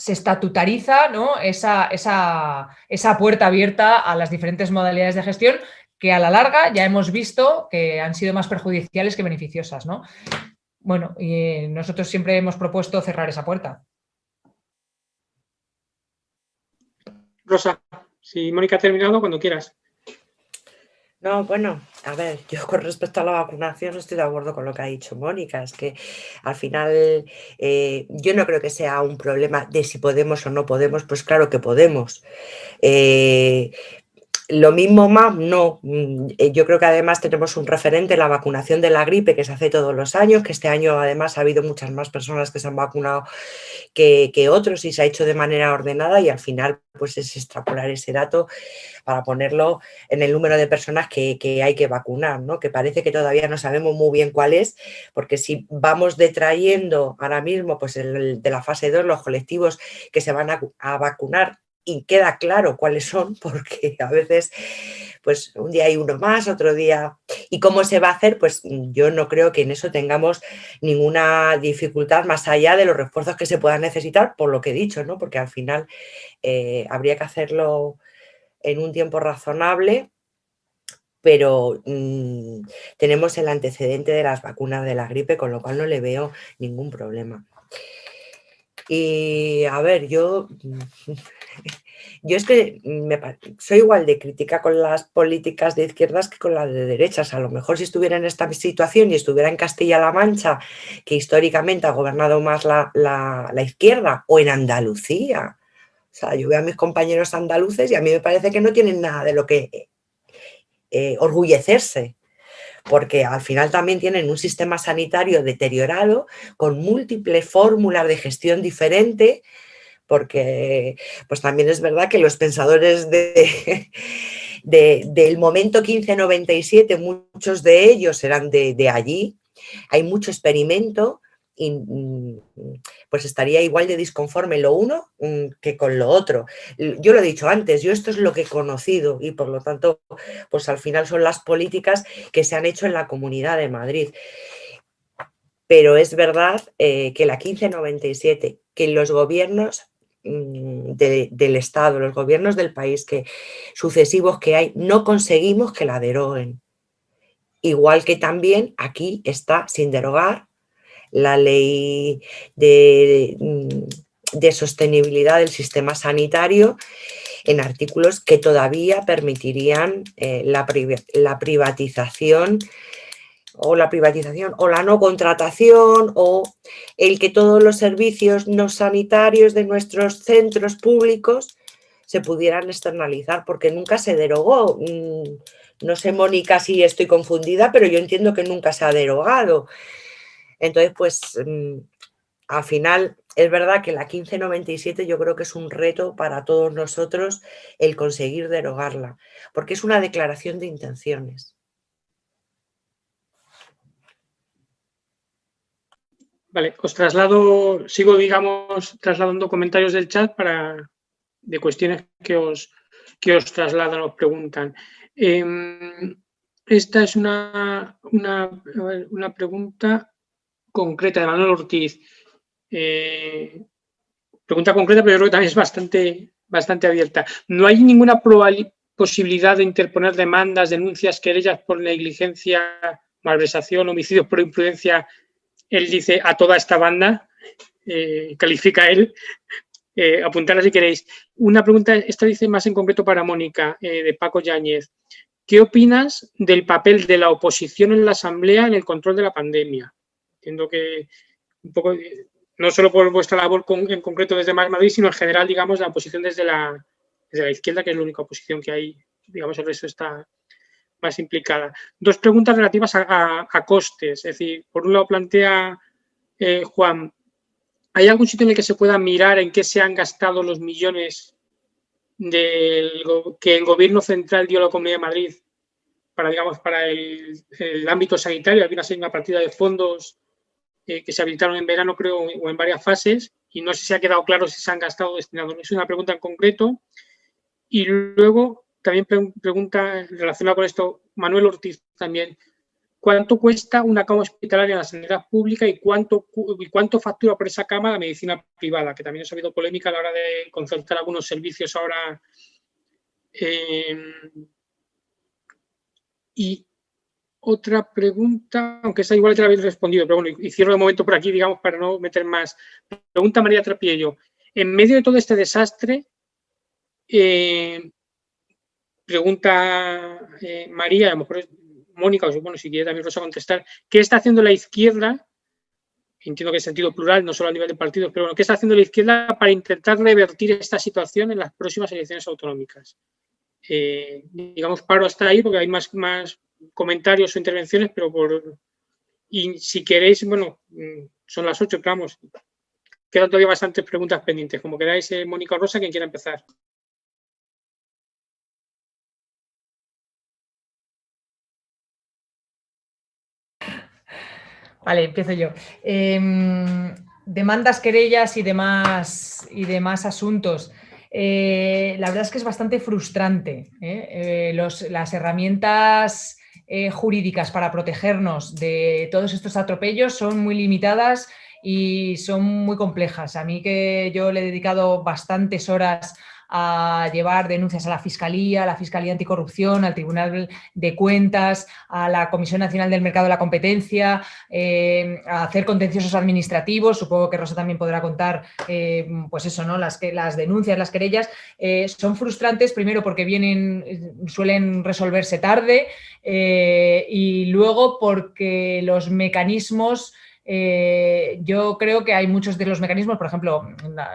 se estatutariza ¿no? esa, esa, puerta abierta a las diferentes modalidades de gestión que a la larga ya hemos visto que han sido más perjudiciales que beneficiosas. ¿no? Bueno, y eh, nosotros siempre hemos propuesto cerrar esa puerta. Rosa, si Mónica ha terminado, cuando quieras. No, bueno, a ver, yo con respecto a la vacunación estoy de acuerdo con lo que ha dicho Mónica, es que al final eh, yo no creo que sea un problema de si podemos o no podemos, pues claro que podemos. Eh, lo mismo más, no. Mm, eh, yo creo que además tenemos un referente, la vacunación de la gripe, que se hace todos los años, que este año además ha habido muchas más personas que se han vacunado que, otros y se ha hecho de manera ordenada y al final pues es extrapolar ese dato para ponerlo en el número de personas que, hay que vacunar, ¿no? que parece que todavía no sabemos muy bien cuál es, porque si vamos detrayendo ahora mismo pues el, de la fase 2 los colectivos que se van a vacunar y queda claro cuáles son, porque a veces, pues un día hay uno más, otro día. ¿Y cómo se va a hacer? Pues yo no creo que en eso tengamos ninguna dificultad más allá de los refuerzos que se puedan necesitar, por lo que he dicho, ¿no? Porque al final eh, habría que hacerlo en un tiempo razonable, pero mm, tenemos el antecedente de las vacunas de la gripe, con lo cual no le veo ningún problema. Y a ver, yo yo es que soy igual de crítica con las políticas de izquierdas que con las de derechas. A lo mejor si estuviera en esta situación y estuviera en Castilla-La Mancha, que históricamente ha gobernado más la, izquierda, o en Andalucía. O sea, yo veo a mis compañeros andaluces y a mí me parece que no tienen nada de lo que eh, orgullecerse porque al final también tienen un sistema sanitario deteriorado, con múltiples fórmulas de gestión diferente, porque pues también es verdad que los pensadores de, del momento 1597, muchos de ellos eran de, de allí, hay mucho experimento mm, pues estaría igual de disconforme lo uno mm, que con lo otro. Yo lo he dicho antes, yo esto es lo que he conocido y por lo tanto, pues al final son las políticas que se han hecho en la Comunidad de Madrid. Pero es verdad eh, que la 1597, que los gobiernos mm, del Estado, los gobiernos del país que, sucesivos que hay, no conseguimos que la deroguen. Igual que también aquí está sin derogar la ley de, mm, de sostenibilidad del sistema sanitario en artículos que todavía permitirían eh, la, la, privatización o la privatización o la no contratación o el que todos los servicios no sanitarios de nuestros centros públicos se pudieran externalizar porque nunca se derogó. Mm, no sé, Mónica, si estoy confundida, pero yo entiendo que nunca se ha derogado. Entonces, pues mm, al final es verdad que la 1597 yo creo que es un reto para todos nosotros el conseguir derogarla, porque es una declaración de intenciones. Vale, os traslado, sigo, digamos, trasladando comentarios del chat para de cuestiones que os, que os trasladan, os preguntan. Em, esta es una, una, pregunta concreta de Manuel Ortiz. Eh, pregunta concreta, pero yo creo que también es bastante, bastante abierta. ¿No hay ninguna posibilidad de interponer demandas, denuncias, querellas por negligencia, malversación, homicidios por imprudencia? Él dice a toda esta banda, eh, califica él, eh, apuntarla si queréis. Una pregunta, esta dice más en concreto para Mónica, eh, de Paco Yáñez. ¿Qué opinas del papel de la oposición en la Asamblea en el control de la pandemia? Entiendo que un poco, no solo por vuestra labor en concreto desde Madrid, sino en general, digamos, la oposición desde la, la izquierda, que es la única oposición que hay, digamos, el resto está más implicada. Dos preguntas relativas a, costes. Es decir, por un lado plantea eh, Juan, ¿hay algún sitio en el que se pueda mirar en qué se han gastado los millones que el gobierno central dio a la Comunidad de Madrid para, digamos, para el, ámbito sanitario. Había una partida de fondos eh, que se habilitaron en verano, creo, o en varias fases, y no sé si ha quedado claro si se han gastado destinados. Es una pregunta en concreto. Y luego, también pregunta relacionada con esto, Manuel Ortiz también, cuánto cuesta una cama hospitalaria en la sanidad pública y cuánto, y cuánto factura por esa cama la medicina privada, que también ha habido polémica a la hora de concertar algunos servicios ahora. Em, y otra pregunta, aunque esa igual te la habéis respondido, pero bueno, y cierro de momento por aquí, digamos, para no meter más. Pregunta María Trapiello. En medio de todo este desastre, eh, pregunta eh, María, a lo mejor Mónica, o bueno, si quiere también Rosa contestar, ¿qué está haciendo la izquierda? Entiendo que en sentido plural, no solo a nivel de partidos, pero bueno, ¿qué está haciendo la izquierda para intentar revertir esta situación en las próximas elecciones autonómicas? Eh, digamos, paro hasta ahí porque hay más, más comentarios o intervenciones, pero por... Y si queréis, bueno, mm, son las ocho, pero vamos, quedan todavía bastantes preguntas pendientes. Como queráis, eh, Mónica Rosa, quien quiera empezar. Vale, empiezo yo. Em, demandas, querellas y demás, y demás asuntos. Eh, la verdad es que es bastante frustrante. ¿eh? Eh, las herramientas jurídicas para protegernos de todos estos atropellos son muy limitadas y son muy complejas. A mí que yo le he dedicado bastantes horas a llevar denuncias a la Fiscalía, a la Fiscalía Anticorrupción, al Tribunal de Cuentas, a la Comisión Nacional del Mercado de la Competencia, eh, a hacer contenciosos administrativos. Supongo que Rosa también podrá contar, eh, pues eso, ¿no? Las, las denuncias, las querellas, eh, son frustrantes, primero porque vienen, suelen resolverse tarde y luego porque los mecanismos eh, yo creo que hay muchos de los mecanismos, por ejemplo,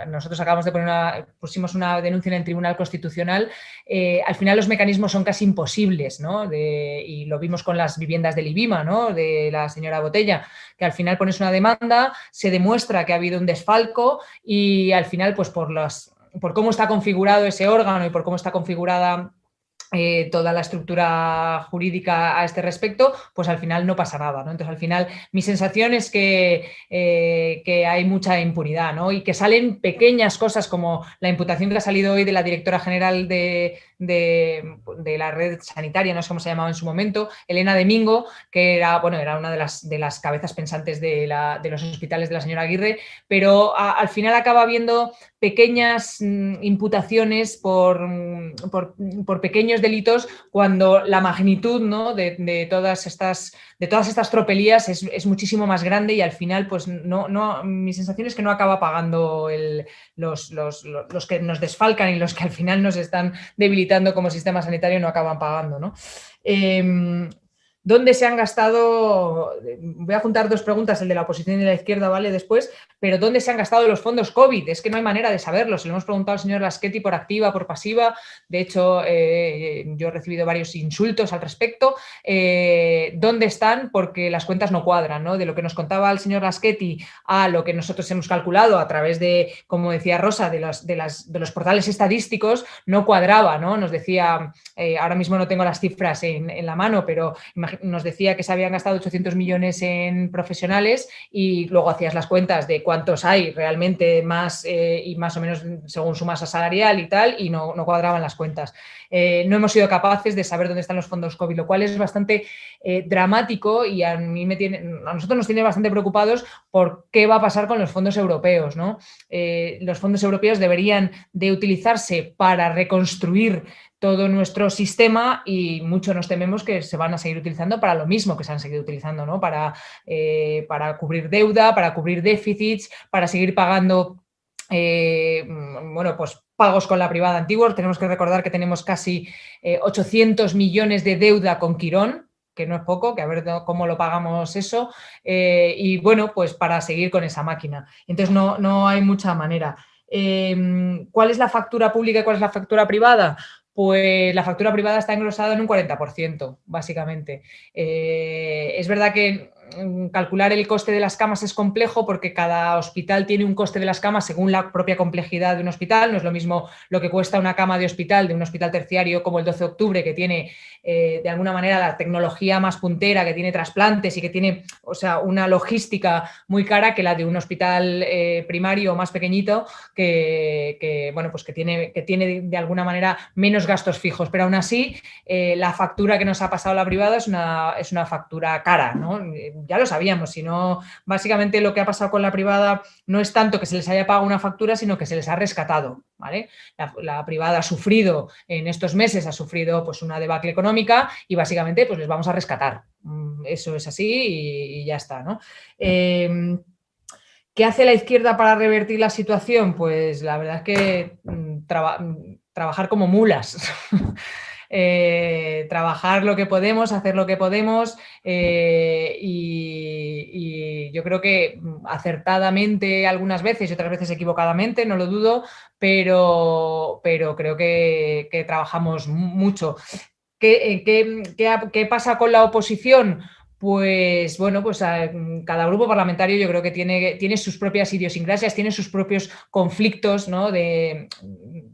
nosotros acabamos de poner una, pusimos una denuncia en el Tribunal Constitucional, eh, al final los mecanismos son casi imposibles, ¿no? y lo vimos con las viviendas del IBIMA, ¿no? De la señora Botella, que al final pones una demanda, se demuestra que ha habido un desfalco y al final, pues por las por cómo está configurado ese órgano y por cómo está configurada eh, toda la estructura jurídica a este respecto, pues al final no pasa nada. ¿no? Entonces, al final, mi sensación es que, eh, que, hay mucha impunidad ¿no? y que salen pequeñas cosas como la imputación que ha salido hoy de la directora general de, de, la red sanitaria, no sé cómo se llamaba en su momento, Elena Domingo, que era, bueno, era una de las, de las cabezas pensantes de, la, de, los hospitales de la señora Aguirre, pero al final acaba habiendo pequeñas mm, imputaciones por, mm, por, por, pequeños delitos cuando la magnitud ¿no? de, todas estas, de todas estas tropelías es, es, muchísimo más grande y al final, pues no, no, mi sensación es que no acaba pagando el, los, los, los, que nos desfalcan y los que al final nos están debilitando como sistema sanitario no acaban pagando. ¿no? Em, ¿Dónde se han gastado? Voy a juntar dos preguntas, el de la oposición y la izquierda, ¿vale? Después, pero ¿dónde se han gastado los fondos COVID? Es que no hay manera de saberlo. Se lo hemos preguntado al señor Laschetti por activa, por pasiva. De hecho, eh, yo he recibido varios insultos al respecto. Eh, ¿Dónde están? Porque las cuentas no cuadran, ¿no? De lo que nos contaba el señor Laschetti a lo que nosotros hemos calculado a través de, como decía Rosa, de los, de las, de los portales estadísticos, no cuadraba, ¿no? Nos decía, eh, ahora mismo no tengo las cifras en, en la mano, pero nos decía que se habían gastado 800 millones en profesionales y luego hacías las cuentas de cuántos hay realmente más eh, y más o menos según su masa salarial y tal, y no, no cuadraban las cuentas. Eh, no hemos sido capaces de saber dónde están los fondos COVID, lo cual es bastante eh, dramático y a mí me tiene, a nosotros nos tiene bastante preocupados por qué va a pasar con los fondos europeos. ¿no? los fondos europeos deberían de utilizarse para reconstruir todo nuestro sistema y mucho nos tememos que se van a seguir utilizando para lo mismo que se han seguido utilizando, ¿no? Para, eh, para cubrir deuda, para cubrir déficits, para seguir pagando eh, bueno, pues pagos con la privada antigua. Tenemos que recordar que tenemos casi 800 eh, millones de deuda con Quirón, que no es poco, que a ver cómo lo pagamos eso. y bueno, pues para seguir con esa máquina. Entonces no, no hay mucha manera. ¿Cuál es la factura pública y cuál es la factura privada? Pues la factura privada está engrosada en un 40%, básicamente. Eh, es verdad que calcular el coste de las camas es complejo porque cada hospital tiene un coste de las camas según la propia complejidad de un hospital. No es lo mismo lo que cuesta una cama de hospital de un hospital terciario como el 12 de octubre, que tiene eh, de alguna manera la tecnología más puntera, que tiene trasplantes y que tiene o sea, una logística muy cara que la de un hospital eh, primario más pequeñito que, bueno, pues que, tiene, que tiene de alguna manera menos gastos fijos. Pero aún así, eh, la factura que nos ha pasado la privada es una, es una factura cara. ¿no? Ya lo sabíamos, sino básicamente lo que ha pasado con la privada no es tanto que se les haya pagado una factura, sino que se les ha rescatado. ¿vale? La, privada ha sufrido en estos meses, ha sufrido pues, una debacle económica y básicamente pues, les vamos a rescatar. Mm, eso es así y, ya está. ¿no? Em, ¿Qué hace la izquierda para revertir la situación? Pues la verdad es que mm, trabajar como mulas. Eh, trabajar lo que podemos, hacer lo que podemos eh, y, yo creo que acertadamente algunas veces y otras veces equivocadamente, no lo dudo, pero, pero creo que, trabajamos mucho. ¿Qué, qué pasa con la oposición? Pues bueno, pues cada grupo parlamentario yo creo que tiene, tiene sus propias idiosincrasias, tiene sus propios conflictos ¿no? de,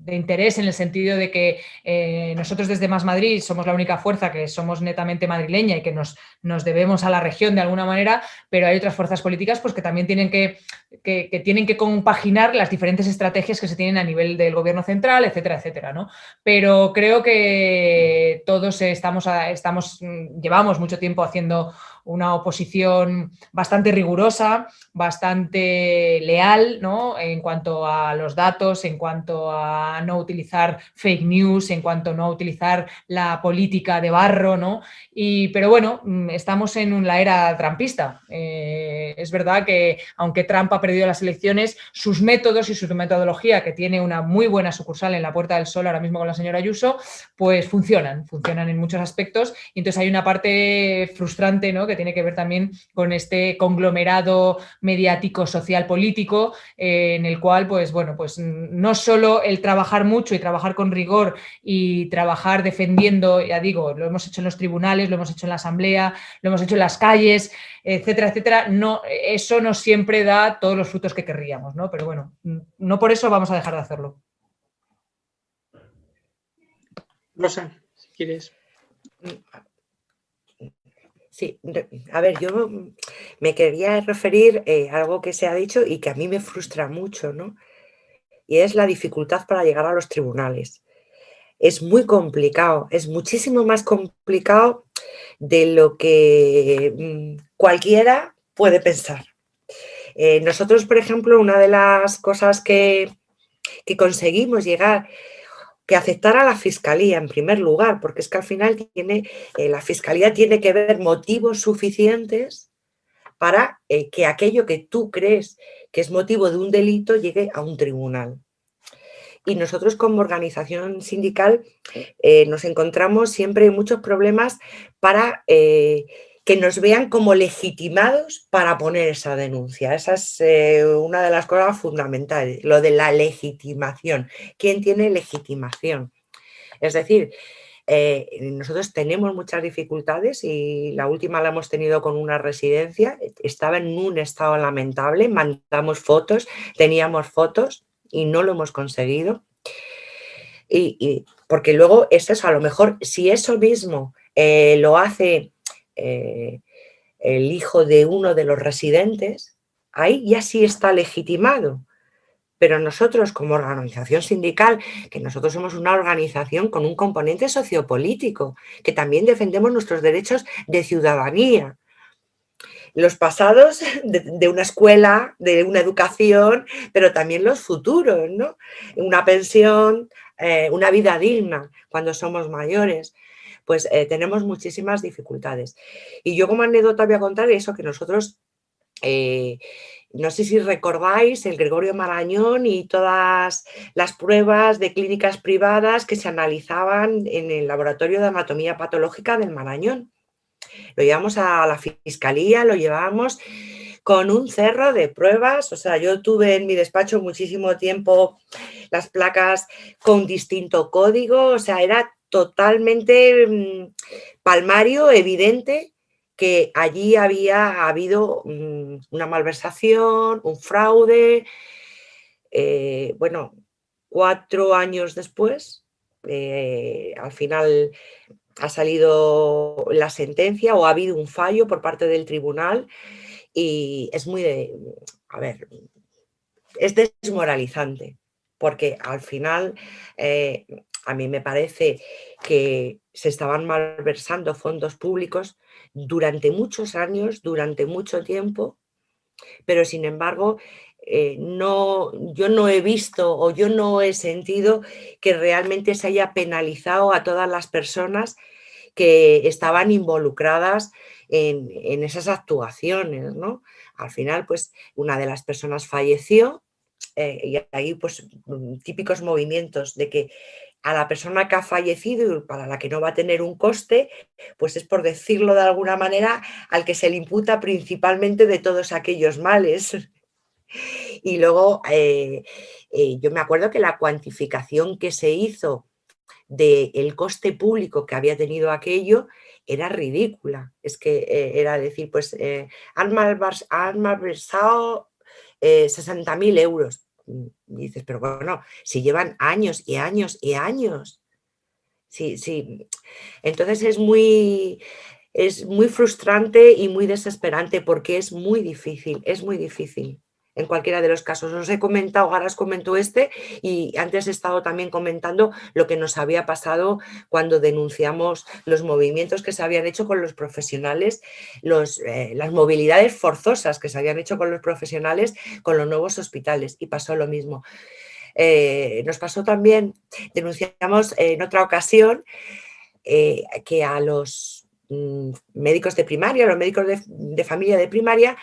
interés en el sentido de que eh, nosotros desde Más Madrid somos la única fuerza que somos netamente madrileña y que nos, nos debemos a la región de alguna manera, pero hay otras fuerzas políticas pues, que también tienen que, que, tienen que compaginar las diferentes estrategias que se tienen a nivel del gobierno central, etcétera, etcétera. ¿no? Pero creo que todos estamos, estamos, llevamos mucho tiempo haciendo una oposición bastante rigurosa, bastante leal ¿no? en cuanto a los datos, en cuanto a no utilizar fake news, en cuanto a no utilizar la política de barro. ¿no? Y, pero bueno, mm, estamos en la era trampista. Eh, es verdad que aunque Trump ha perdido las elecciones, sus métodos y su metodología, que tiene una muy buena sucursal en la Puerta del Sol ahora mismo con la señora Ayuso, pues funcionan, funcionan en muchos aspectos. Y entonces hay una parte frustrante ¿no? que tiene que ver también con este conglomerado mediático, social, político, eh, en el cual, pues bueno, pues no solo el trabajar mucho y trabajar con rigor y trabajar defendiendo, ya digo, lo hemos hecho en los tribunales, lo hemos hecho en la asamblea, lo hemos hecho en las calles, etcétera, etcétera, no, eso no siempre da todos los frutos que querríamos, ¿no? Pero bueno, no por eso vamos a dejar de hacerlo. Rosa, si quieres. Sí, a ver, yo me quería referir eh, a algo que se ha dicho y que a mí me frustra mucho, ¿no? Y es la dificultad para llegar a los tribunales. Es muy complicado, es muchísimo más complicado de lo que mm, cualquiera puede pensar. Eh, nosotros, por ejemplo, una de las cosas que, que conseguimos llegar que aceptara la fiscalía en primer lugar, porque es que al final tiene, eh, la fiscalía tiene que ver motivos suficientes para eh, que aquello que tú crees que es motivo de un delito llegue a un tribunal. Y nosotros como organización sindical eh, nos encontramos siempre muchos problemas para que nos vean como legitimados para poner esa denuncia. Esa es eh, una de las cosas fundamentales, lo de la legitimación. ¿Quién tiene legitimación? Es decir, eh, nosotros tenemos muchas dificultades y la última la hemos tenido con una residencia. Estaba en un estado lamentable, mandamos fotos, teníamos fotos y no lo hemos conseguido. Y, porque luego es eso, a lo mejor si eso mismo eh, lo hace eh, el hijo de uno de los residentes, ahí ya sí está legitimado. Pero nosotros como organización sindical, que nosotros somos una organización con un componente sociopolítico, que también defendemos nuestros derechos de ciudadanía, los pasados de, una escuela, de una educación, pero también los futuros, ¿no? Una pensión, eh, una vida digna cuando somos mayores. Pues eh, tenemos muchísimas dificultades. Y yo como anécdota voy a contar eso, que nosotros, eh, no sé si recordáis el Gregorio Marañón y todas las pruebas de clínicas privadas que se analizaban en el laboratorio de anatomía patológica del Marañón. Lo llevamos a la fiscalía, lo llevamos con un cerro de pruebas. O sea, yo tuve en mi despacho muchísimo tiempo las placas con distinto código. O sea, era totalmente mm, palmario, evidente que allí había habido mm, una malversación, un fraude. Eh, bueno, cuatro años después, eh, al final ha salido la sentencia o ha habido un fallo por parte del tribunal y es muy de, a ver, es desmoralizante porque al final eh, a mí me parece que se estaban malversando fondos públicos durante muchos años, durante mucho tiempo, pero sin embargo eh, no, yo no he visto o yo no he sentido que realmente se haya penalizado a todas las personas que estaban involucradas en, esas actuaciones. ¿no? Al final, pues una de las personas falleció eh, y ahí pues mm, típicos movimientos de que a la persona que ha fallecido y para la que no va a tener un coste, pues es por decirlo de alguna manera al que se le imputa principalmente de todos aquellos males. Y luego eh, eh, yo me acuerdo que la cuantificación que se hizo del coste público que había tenido aquello era ridícula. Es que eh, era decir, pues han, malversado 60.000 euros. Dices, pero bueno, si llevan años y años y años. Sí, sí. Entonces es muy, es muy frustrante y muy desesperante porque es muy difícil, es muy difícil en cualquiera de los casos. Os he comentado, ahora os comento este y antes he estado también comentando lo que nos había pasado cuando denunciamos los movimientos que se habían hecho con los profesionales, eh, las movilidades forzosas que se habían hecho con los profesionales con los nuevos hospitales y pasó lo mismo. Eh, nos pasó también, denunciamos en otra ocasión eh, que a los mm, médicos de primaria, a los médicos de familia de primaria,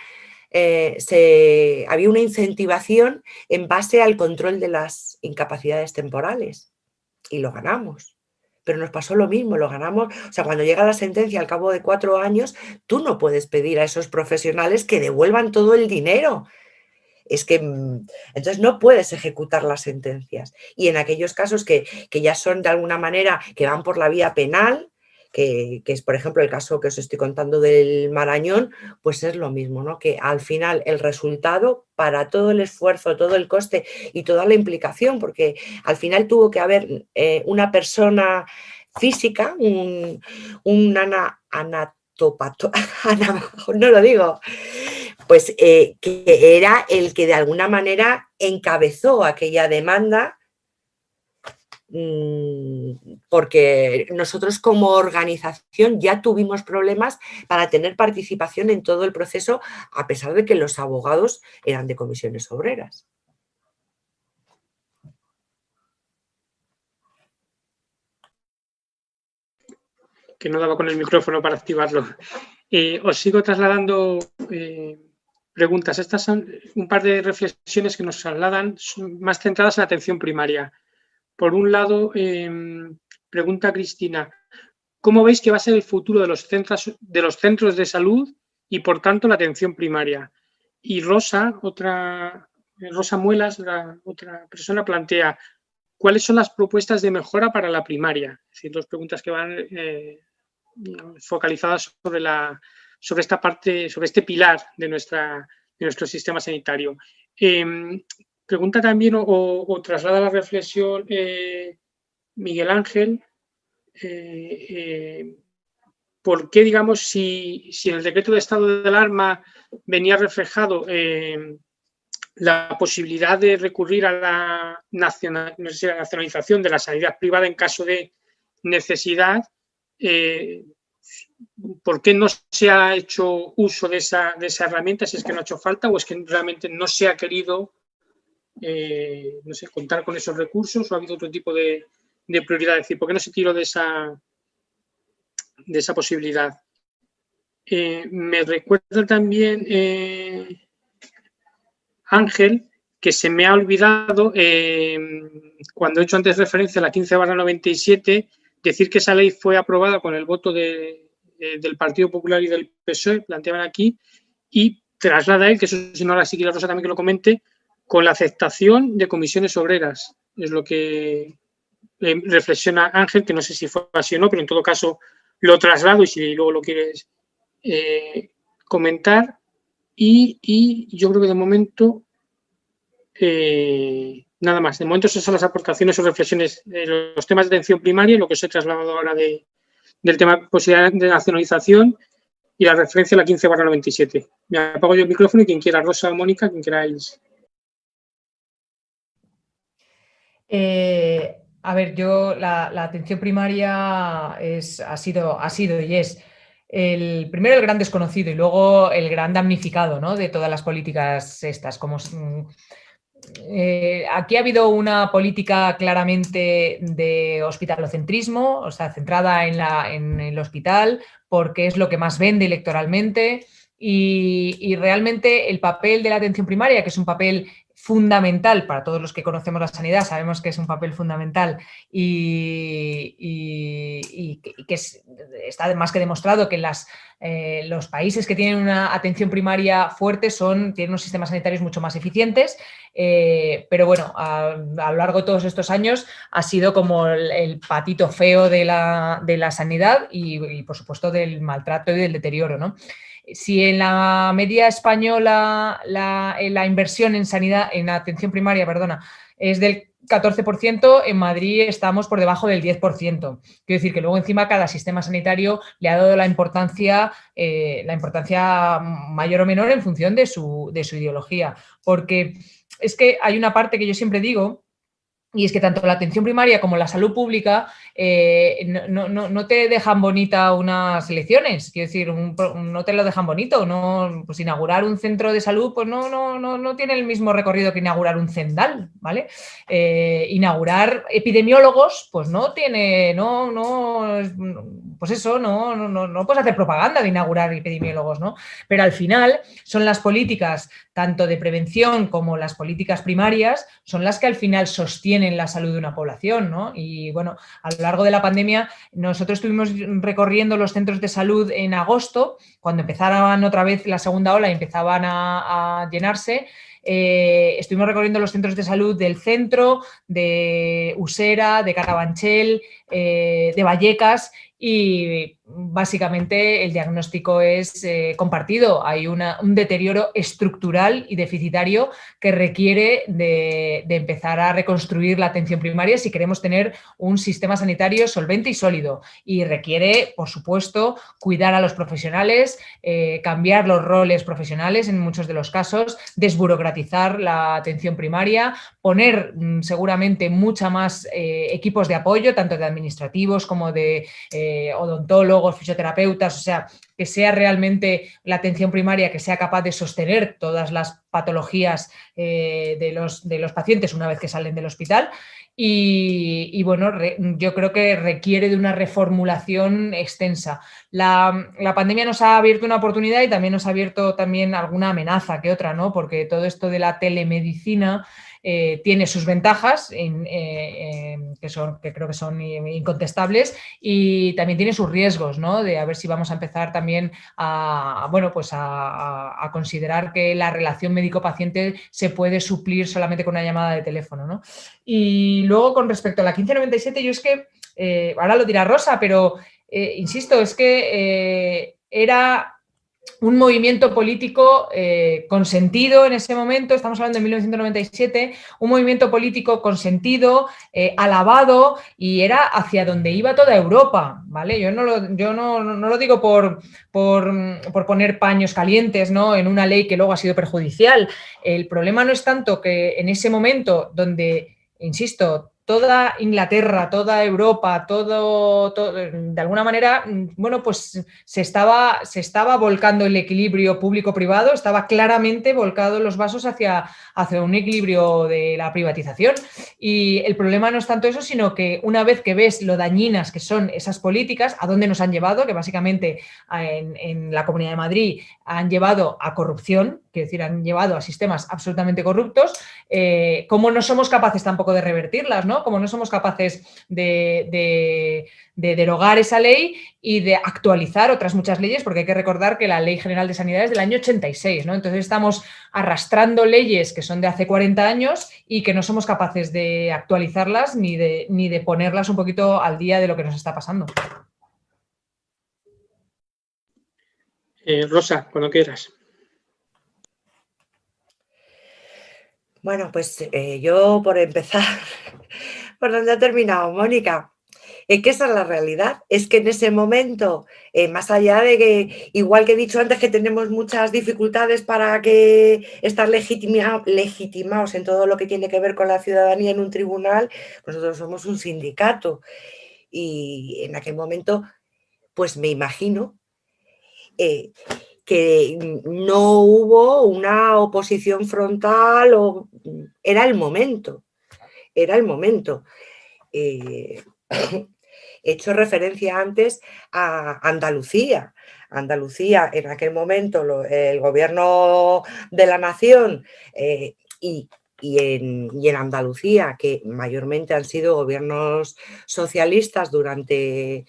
eh, se, había una incentivación en base al control de las incapacidades temporales y lo ganamos. Pero nos pasó lo mismo, lo ganamos. O sea, cuando llega la sentencia al cabo de cuatro años, tú no puedes pedir a esos profesionales que devuelvan todo el dinero. Es que mm, entonces no puedes ejecutar las sentencias. Y en aquellos casos que, que ya son de alguna manera, que van por la vía penal, que, es, por ejemplo, el caso que os estoy contando del Marañón, pues es lo mismo, ¿no? Que al final el resultado para todo el esfuerzo, todo el coste y toda la implicación, porque al final tuvo que haber eh, una persona física, un, un anatopato, no lo digo, pues eh, que era el que de alguna manera encabezó aquella demanda porque nosotros como organización ya tuvimos problemas para tener participación en todo el proceso, a pesar de que los abogados eran de comisiones obreras. Que no daba con el micrófono para activarlo. Eh, os sigo trasladando eh, preguntas. Estas son un par de reflexiones que nos trasladan más centradas en atención primaria. Por un lado, em, pregunta Cristina, ¿cómo veis que va a ser el futuro de los, centros, de los centros de salud y, por tanto, la atención primaria? Y Rosa, otra, Rosa Muelas, la otra persona, plantea, ¿cuáles son las propuestas de mejora para la primaria? Es decir, dos preguntas que van eh, focalizadas sobre, la, sobre esta parte, sobre este pilar de, nuestra, de nuestro sistema sanitario. Em, Pregunta también o, traslada la reflexión eh, Miguel Ángel. Eh, eh, por qué, digamos, si, en el decreto de estado de alarma venía reflejado la posibilidad de recurrir a la, nacionalización de la sanidad privada en caso de necesidad, ¿por qué no se ha hecho uso de esa, de esa herramienta si es que no ha hecho falta o es que realmente no se ha querido eh, no sé, contar con esos recursos o ha habido otro tipo de, prioridad? Es decir, ¿por qué no se tiró de esa, de esa posibilidad? Eh, me recuerda también Ángel, que se me ha olvidado, eh, cuando he hecho antes referencia a la 15 barra 97, decir que esa ley fue aprobada con el voto del Partido Popular y del PSOE, planteaban aquí, y traslada él, que eso si no ahora sí que la Rosa también que lo comente, con la aceptación de comisiones obreras. Es lo que eh, reflexiona Ángel, que no sé si fue así o no, pero en todo caso lo traslado y si luego lo quieres eh, comentar. Y, yo creo que de momento, eh, nada más. De momento esas son las aportaciones o reflexiones de los temas de atención primaria, lo que os he trasladado ahora de, del tema posibilidad de nacionalización y la referencia a la 15 barra 97. Me apago yo el micrófono y quien quiera, Rosa o Mónica, quien queráis. Eh, a ver, yo la, atención primaria es, ha, sido, ha sido y es el primero el gran desconocido y luego el gran damnificado ¿no? de todas las políticas estas. Como, mm, eh, aquí ha habido una política claramente de hospitalocentrismo, o sea, centrada en, la, en el hospital, porque es lo que más vende electoralmente. Y, y, realmente el papel de la atención primaria, que es un papel fundamental para todos los que conocemos la sanidad, sabemos que es un papel fundamental y, que está más que demostrado que eh, los países que tienen una atención primaria fuerte son, tienen unos sistemas sanitarios mucho más eficientes, eh, pero bueno, a, lo largo de todos estos años ha sido como el, patito feo de la, de la sanidad y, por supuesto del maltrato y del deterioro, ¿no? Si en la media española la, inversión en sanidad, en atención primaria, perdona, es del 14%, en Madrid estamos por debajo del 10%. Quiero decir que luego encima cada sistema sanitario le ha dado la importancia, eh, la importancia mayor o menor en función de su, de su ideología. Porque es que hay una parte que yo siempre digo, y es que tanto la atención primaria como la salud pública eh, no, te dejan bonita unas elecciones, quiero decir, no te lo dejan bonito. No, pues inaugurar un centro de salud pues no, no, no, tiene el mismo recorrido que inaugurar un cendal, ¿vale? Eh, inaugurar epidemiólogos, pues no tiene, no, no, pues eso, no, no, no puedes hacer propaganda de inaugurar epidemiólogos, ¿no? Pero al final son las políticas tanto de prevención como las políticas primarias, son las que al final sostienen la salud de una población, ¿no? Y bueno, a lo largo de la pandemia nosotros estuvimos recorriendo los centros de salud en agosto, cuando empezaban otra vez la segunda ola y empezaban a, llenarse. Eh, estuvimos recorriendo los centros de salud del centro, de Usera, de Carabanchel, eh, de Vallecas y básicamente el diagnóstico es eh, compartido. Hay un deterioro estructural y deficitario que requiere de, empezar a reconstruir la atención primaria si queremos tener un sistema sanitario solvente y sólido. Y requiere, por supuesto, cuidar a los profesionales, eh, cambiar los roles profesionales en muchos de los casos, desburocratizar la atención primaria, poner mm, seguramente mucha más eh, equipos de apoyo, tanto de administrativos como de odontólogos fisioterapeutas, o sea, que sea realmente la atención primaria que sea capaz de sostener todas las patologías eh, de, los, de, los, pacientes una vez que salen del hospital. Y, bueno, yo creo que requiere de una reformulación extensa. La, la, pandemia nos ha abierto una oportunidad y también nos ha abierto también alguna amenaza que otra, ¿no? Porque todo esto de la telemedicina eh, tiene sus ventajas, eh, que, son, que creo que son incontestables, y también tiene sus riesgos, ¿no? De a ver si vamos a empezar también a, bueno, pues a, considerar que la relación médico-paciente se puede suplir solamente con una llamada de teléfono, ¿no? Y luego, con respecto a la 1597, yo es que, eh, ahora lo dirá Rosa, pero insisto, es que era un movimiento político eh, consentido en ese momento, estamos hablando de 1997, un movimiento político consentido, eh, alabado y era hacia donde iba toda Europa, ¿vale? Yo no lo, yo no, lo digo por, por, por, poner paños calientes ¿no? en una ley que luego ha sido perjudicial. El problema no es tanto que en ese momento donde, insisto, toda Inglaterra, toda Europa, todo, de alguna manera, bueno, pues se estaba, se estaba volcando el equilibrio público-privado, estaba claramente volcado los vasos hacia, hacia un equilibrio de la privatización. Y el problema no es tanto eso, sino que una vez que ves lo dañinas que son esas políticas, a dónde nos han llevado, que básicamente en, en la Comunidad de Madrid han llevado a corrupción, quiero decir, han llevado a sistemas absolutamente corruptos, eh, ¿cómo no somos capaces tampoco de revertirlas, ¿no? Cómo no somos capaces de, derogar esa ley y de actualizar otras muchas leyes, porque hay que recordar que la Ley General de Sanidad es del año 86, ¿no? Entonces estamos arrastrando leyes que son de hace 40 años y que no somos capaces de actualizarlas ni de, ni de ponerlas un poquito al día de lo que nos está pasando. Eh, Rosa, cuando quieras. Bueno, pues eh, yo por empezar, por donde ha terminado Mónica, es que esa es la realidad, es que en ese momento, eh, más allá de que, igual que he dicho antes, que tenemos muchas dificultades para que estar legitimados en todo lo que tiene que ver con la ciudadanía en un tribunal, nosotros somos un sindicato. Y en aquel momento, pues me imagino eh, que no hubo una oposición frontal o era el momento, era el momento. Eh, he hecho referencia antes a Andalucía. Andalucía, en aquel momento, el gobierno de la nación eh, y, en, y, en, Andalucía, que mayormente han sido gobiernos socialistas durante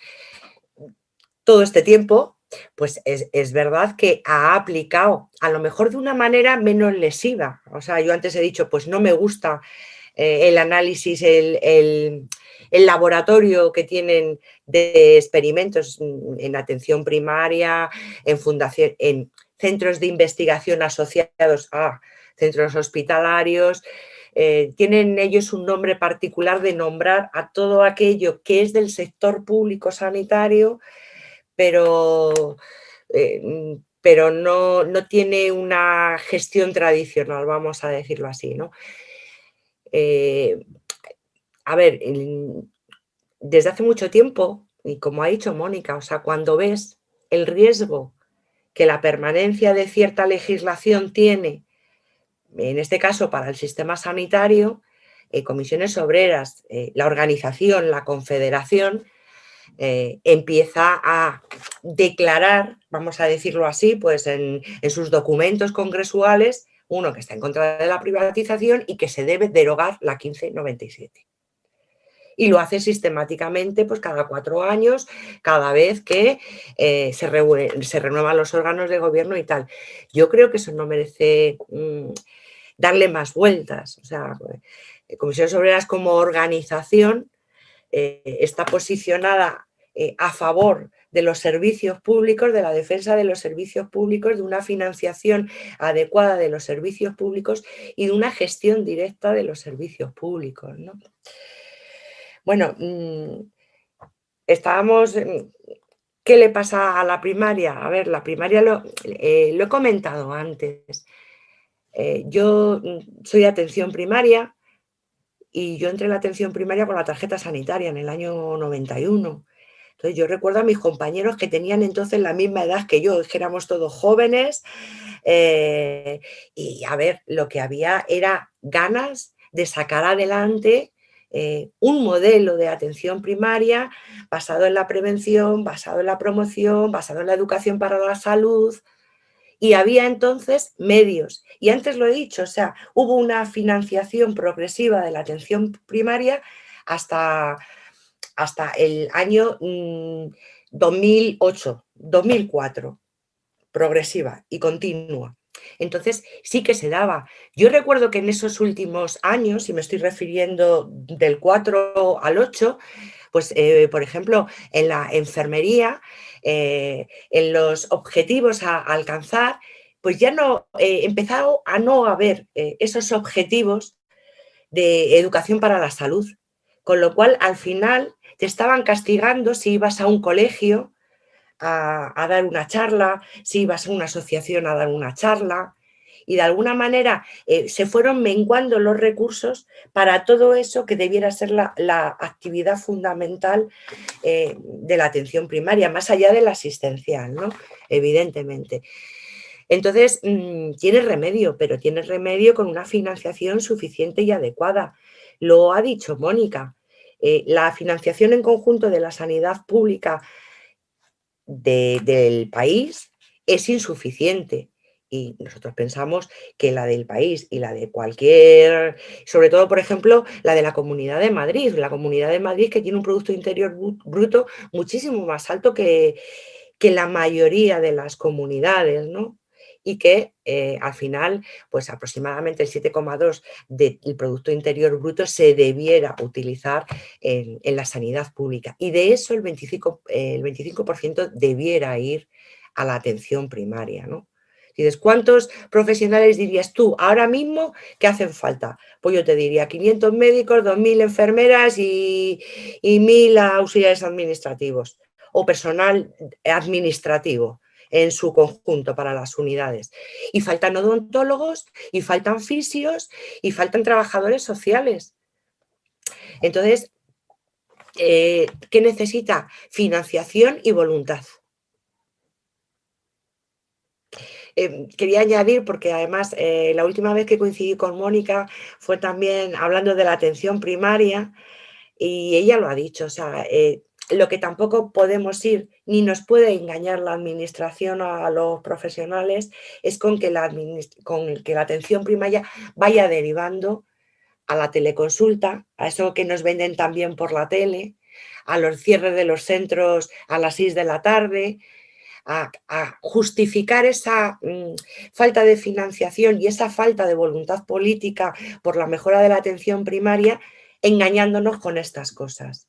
todo este tiempo, pues es, verdad que ha aplicado, a lo mejor de una manera menos lesiva. O sea, yo antes he dicho, pues no me gusta eh, el análisis, el, laboratorio que tienen de experimentos en atención primaria, en fundación, en centros de investigación asociados a centros hospitalarios. Eh, tienen ellos un nombre particular de nombrar a todo aquello que es del sector público sanitario pero, eh, mm, pero no, tiene una gestión tradicional, vamos a decirlo así. ¿no? Eh, a ver, desde hace mucho tiempo, y como ha dicho Mónica, o sea, cuando ves el riesgo que la permanencia de cierta legislación tiene, en este caso para el sistema sanitario, eh, comisiones obreras, la organización, la confederación, eh, empieza a declarar, vamos a decirlo así, pues en, sus documentos congresuales, uno que está en contra de la privatización y que se debe derogar la 1597 y lo hace sistemáticamente pues cada cuatro años, cada vez que eh, se, renuevan los órganos de gobierno y tal. Yo creo que eso no merece mm, darle más vueltas. O sea, eh, Comisiones Obreras como organización eh, está posicionada eh, a favor de los servicios públicos, de la defensa de los servicios públicos, de una financiación adecuada de los servicios públicos y de una gestión directa de los servicios públicos. Bueno, mm, estábamos... ¿Qué le pasa a la primaria? A ver, la primaria lo, eh, he comentado antes. yo mm, soy de atención primaria, y yo entré en la atención primaria con la tarjeta sanitaria en el año 91. Entonces yo recuerdo a mis compañeros que tenían entonces la misma edad que yo, que éramos todos jóvenes eh, y a ver, lo que había era ganas de sacar adelante eh, un modelo de atención primaria basado en la prevención, basado en la promoción, basado en la educación para la salud, y había entonces medios. Y antes lo he dicho, o sea, hubo una financiación progresiva de la atención primaria hasta, hasta el año 2008, mm, 2004, progresiva y continua. Entonces sí que se daba. Yo recuerdo que en esos últimos años, y me estoy refiriendo del 4 al 8, Pues, eh, por ejemplo, en la enfermería, eh, en los objetivos a, alcanzar, pues ya no he empezado a no haber esos objetivos de educación para la salud, con lo cual al final te estaban castigando si ibas a un colegio a, dar una charla, si ibas a una asociación a dar una charla, y de alguna manera eh, se fueron menguando los recursos para todo eso que debiera ser la, actividad fundamental eh, de la atención primaria, más allá de la asistencial, ¿no? Evidentemente. Entonces, mm, tiene remedio, pero tiene remedio con una financiación suficiente y adecuada. Lo ha dicho Mónica. Eh, la financiación en conjunto de la sanidad pública del país es insuficiente. Y nosotros pensamos que la del país y la de cualquier, sobre todo, por ejemplo, la de la Comunidad de Madrid, la Comunidad de Madrid que tiene un Producto Interior Bruto muchísimo más alto que, que la mayoría de las comunidades, ¿no? y que eh, al final, pues aproximadamente el 7,2 del Producto Interior Bruto se debiera utilizar en, la sanidad pública. Y de eso el 25%, el 25 debiera ir a la atención primaria. ¿no? Dices, ¿cuántos profesionales dirías tú ahora mismo que hacen falta? Pues yo te diría 500 médicos, 2.000 enfermeras y, y 1.000 auxiliares administrativos o personal administrativo en su conjunto para las unidades. Y faltan odontólogos, y faltan fisios, y faltan trabajadores sociales. Entonces, eh, ¿qué necesita? Financiación y voluntad. Eh, quería añadir, porque además eh, la última vez que coincidí con Mónica fue también hablando de la atención primaria y ella lo ha dicho, o sea, lo que tampoco podemos ir ni nos puede engañar la administración a los profesionales es con que la, con que la atención primaria vaya derivando a la teleconsulta, a eso que nos venden también por la tele, a los cierres de los centros a las 6 de la tarde, a, justificar esa mm, falta de financiación y esa falta de voluntad política por la mejora de la atención primaria, engañándonos con estas cosas.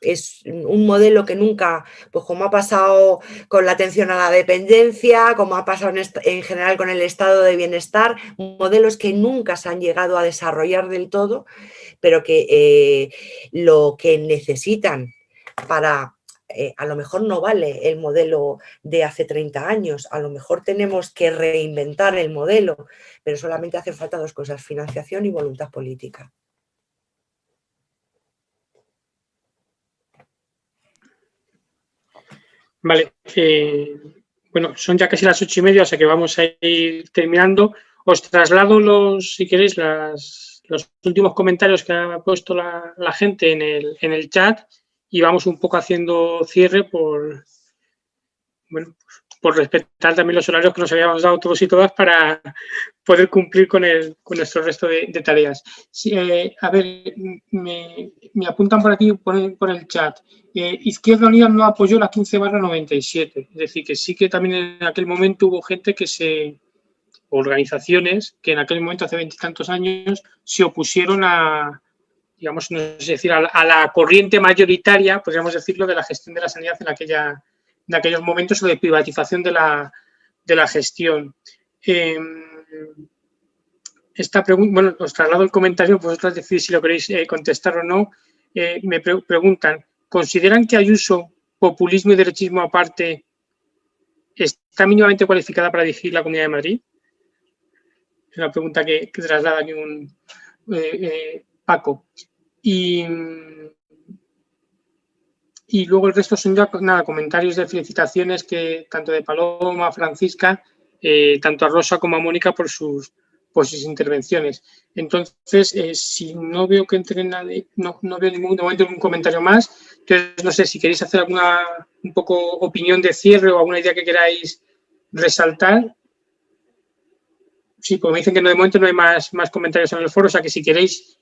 Es un modelo que nunca, pues como ha pasado con la atención a la dependencia, como ha pasado en, general con el estado de bienestar, modelos que nunca se han llegado a desarrollar del todo, pero que eh, lo que necesitan para, eh, a lo mejor no vale el modelo de hace 30 años, a lo mejor tenemos que reinventar el modelo, pero solamente hace falta dos cosas, financiación y voluntad política. Vale, eh, bueno, son ya casi las ocho y media, o sea que vamos a ir terminando. Os traslado los, si queréis, los últimos comentarios que ha puesto la, gente en el, en el, chat y vamos un poco haciendo cierre por, bueno, por respetar también los horarios que nos habíamos dado todos y todas para poder cumplir con, el, con nuestro resto de, tareas. Eh, a ver, me, apuntan por aquí, por por el chat. Eh, Izquierda Unida no apoyó la 15 barra 97. Es decir, que sí que también en aquel momento hubo gente que se, organizaciones que en aquel momento, hace veintitantos años, se opusieron a, digamos, no sé decir, a, la corriente mayoritaria, podríamos decirlo, de la gestión de la sanidad en, aquella, en aquellos momentos o de privatización de la, de la gestión. Em, esta pregunta, bueno, os traslado el comentario, vosotros decís si lo queréis eh, contestar o no. Eh, me preguntan, ¿Consideran que Ayuso, populismo y derechismo aparte, está mínimamente cualificada para dirigir la Comunidad de Madrid? Es una pregunta que, traslada aquí un eh, Paco. Y, luego el resto son ya nada, comentarios de felicitaciones que tanto de Paloma, Francisca, eh, tanto a Rosa como a Mónica por sus, por sus intervenciones. Entonces, eh, si no veo que entre nadie, no, no veo ningún momento ningún comentario más, entonces no sé si queréis hacer alguna un poco opinión de cierre o alguna idea que queráis resaltar. Sí, pues me dicen que no, de momento no hay más, más comentarios en el foro, o sea que si queréis,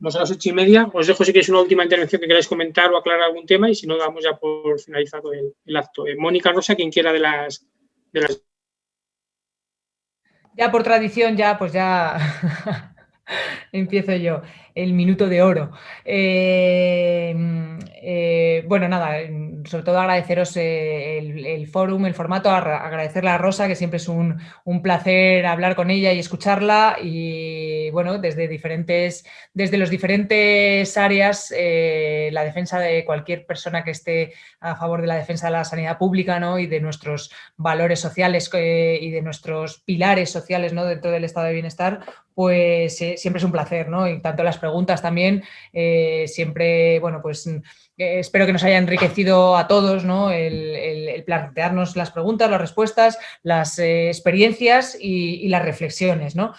no a las ocho y media, os dejo si queréis una última intervención que queráis comentar o aclarar algún tema y si no, damos ya por finalizado el, acto. Eh, Mónica Rosa, quien quiera de las, de las ya por tradición, ya, pues ya. Empiezo yo, el minuto de oro. Eh, eh, bueno, nada, sobre todo agradeceros eh, el, el fórum, el formato, agradecerle a Rosa, que siempre es un, placer hablar con ella y escucharla. Y bueno, desde diferentes, desde los diferentes áreas, la defensa de cualquier persona que esté a favor de la defensa de la sanidad pública ¿no? y de nuestros valores sociales y de nuestros pilares sociales ¿no? dentro del estado de bienestar, pues siempre es un placer, ¿no? Y tanto las preguntas también, eh, siempre, bueno, pues mm, eh, espero que nos haya enriquecido a todos, ¿no? El, plantearnos las preguntas, las respuestas, las eh, experiencias y, las reflexiones, ¿no?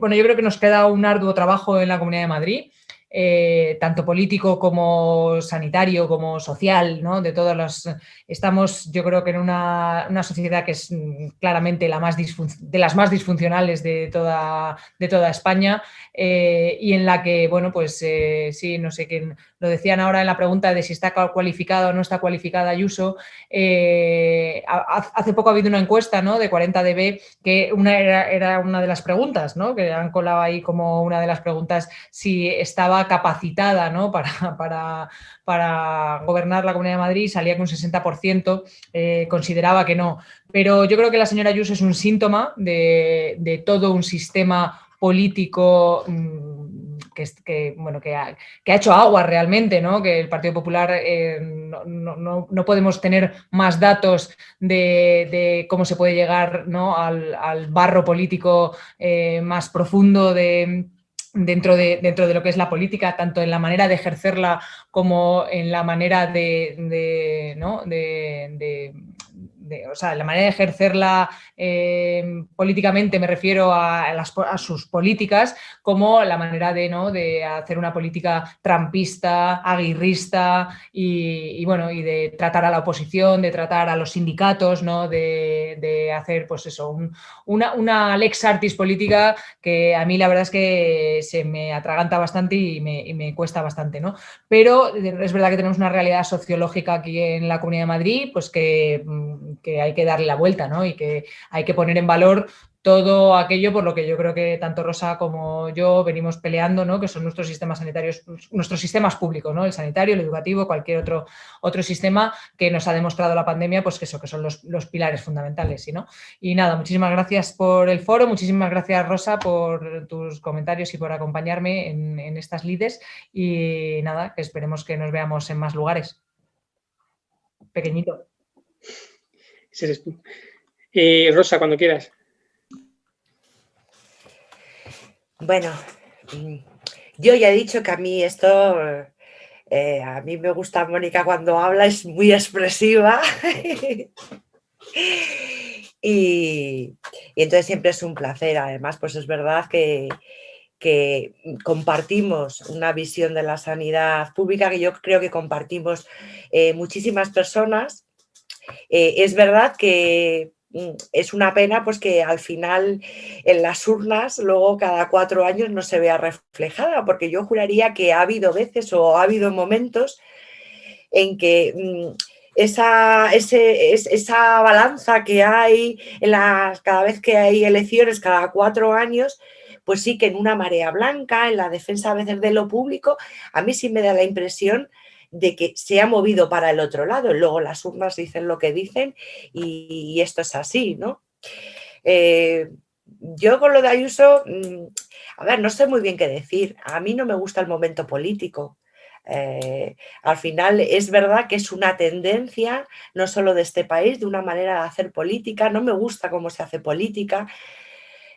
bueno, yo creo que nos queda un arduo trabajo en la Comunidad de Madrid. Eh, tanto político como sanitario, como social, ¿no? De todas las. Estamos, yo creo que en una, sociedad que es mm, claramente la más de las más disfuncionales de toda, de toda España eh, y en la que, bueno, pues eh, sí, no sé quién lo decían ahora en la pregunta de si está cualificada o no está cualificada Ayuso. hace poco ha habido una encuesta ¿no? de 40DB que una era, una de las preguntas, ¿no? que han colado ahí como una de las preguntas si estaba capacitada ¿no? para, para, para, gobernar la Comunidad de Madrid, salía con un 60%, eh, consideraba que no. Pero yo creo que la señora Ayuso es un síntoma de, todo un sistema político mm, que, bueno, que, ha, hecho agua realmente, ¿no? que el Partido Popular eh, no, podemos tener más datos de, cómo se puede llegar ¿no? al, barro político eh, más profundo de, dentro de, dentro de lo que es la política, tanto en la manera de ejercerla como en la manera de, ¿no? de o sea, la manera de ejercerla eh, políticamente, me refiero a, sus políticas, como la manera de, ¿no? de hacer una política trampista, aguirrista y, bueno, y de tratar a la oposición, de tratar a los sindicatos, ¿no? de, hacer, pues eso, una, lex artis política que a mí la verdad es que se me atraganta bastante y me, cuesta bastante, ¿no? Pero es verdad que tenemos una realidad sociológica aquí en la Comunidad de Madrid, pues que mm, que hay que darle la vuelta, ¿no? Y que hay que poner en valor todo aquello por lo que yo creo que tanto Rosa como yo venimos peleando, ¿no? que son nuestros sistemas sanitarios, nuestros sistemas públicos, ¿no? el sanitario, el educativo, cualquier otro, otro sistema que nos ha demostrado la pandemia, pues que eso, que son los, pilares fundamentales. ¿sí, no? Y nada, muchísimas gracias por el foro, muchísimas gracias Rosa por tus comentarios y por acompañarme en, en estas lides y nada, que esperemos que nos veamos en más lugares. Pequeñito eres tú. Eh, Rosa, cuando quieras. Bueno, mm, yo ya he dicho que a mí esto, eh, a mí me gusta Mónica cuando habla, es muy expresiva. y, entonces siempre es un placer. Además, pues es verdad que, compartimos una visión de la sanidad pública que yo creo que compartimos eh, muchísimas personas eh, es verdad que mm, es una pena pues que al final en las urnas luego cada cuatro años no se vea reflejada, porque yo juraría que ha habido veces o ha habido momentos en que mm, esa, esa balanza que hay en las, cada vez que hay elecciones, cada cuatro años, pues sí que en una marea blanca, en la defensa a veces de lo público, a mí sí me da la impresión de que se ha movido para el otro lado. Luego las urnas dicen lo que dicen y, esto es así, ¿no? Eh, yo con lo de Ayuso, mm, a ver, no sé muy bien qué decir. A mí no me gusta el momento político. Eh, al final es verdad que es una tendencia, no solo de este país, de una manera de hacer política. No me gusta cómo se hace política.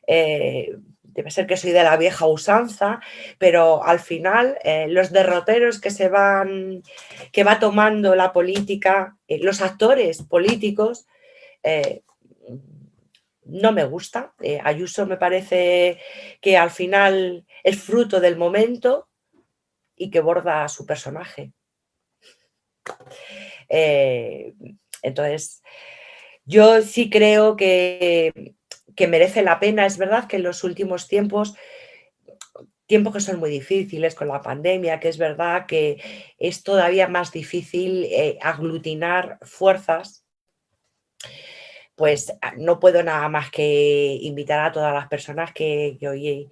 Eh, debe ser que soy de la vieja usanza, pero al final eh, los derroteros que se van, que va tomando la política, eh, los actores políticos, eh, no me gusta. Ayuso me parece que al final es fruto del momento y que borda a su personaje. entonces, yo sí creo que que merece la pena. Es verdad que en los últimos tiempos, tiempos que son muy difíciles con la pandemia, que es verdad que es todavía más difícil eh, aglutinar fuerzas, pues ah, no puedo nada más que invitar a todas las personas que, hoy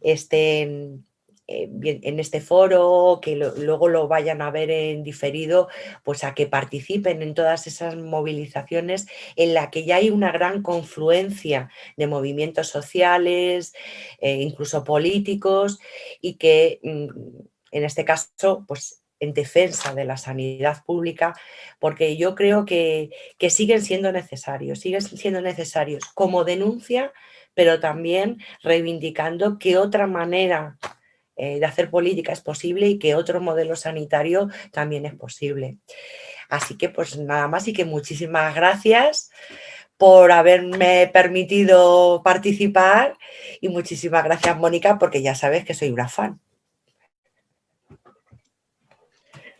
estén eh, en este foro, que luego lo vayan a ver en diferido, pues a que participen en todas esas movilizaciones en la que ya hay una gran confluencia de movimientos sociales, eh, incluso políticos, y que mm, en este caso, pues en defensa de la sanidad pública, porque yo creo que, que siguen siendo necesarios, siguen siendo necesarios como denuncia, pero también reivindicando que otra manera eh, de hacer política es posible y que otro modelo sanitario también es posible. Así que pues nada más y que muchísimas gracias por haberme permitido participar y muchísimas gracias Mónica porque ya sabes que soy una fan.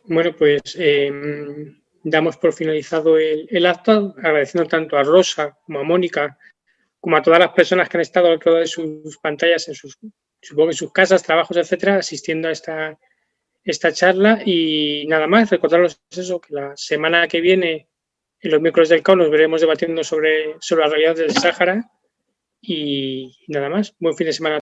Bueno, pues em, damos por finalizado el, el, acto, agradeciendo tanto a Rosa como a Mónica, como a todas las personas que han estado al de sus pantallas en sus supongo que sus casas, trabajos, etcétera, asistiendo a esta, esta charla. Y nada más, recordarles eso, que la semana que viene, en los miércoles del CAO, nos veremos debatiendo sobre, sobre la realidad del Sáhara. Y nada más, buen fin de semana.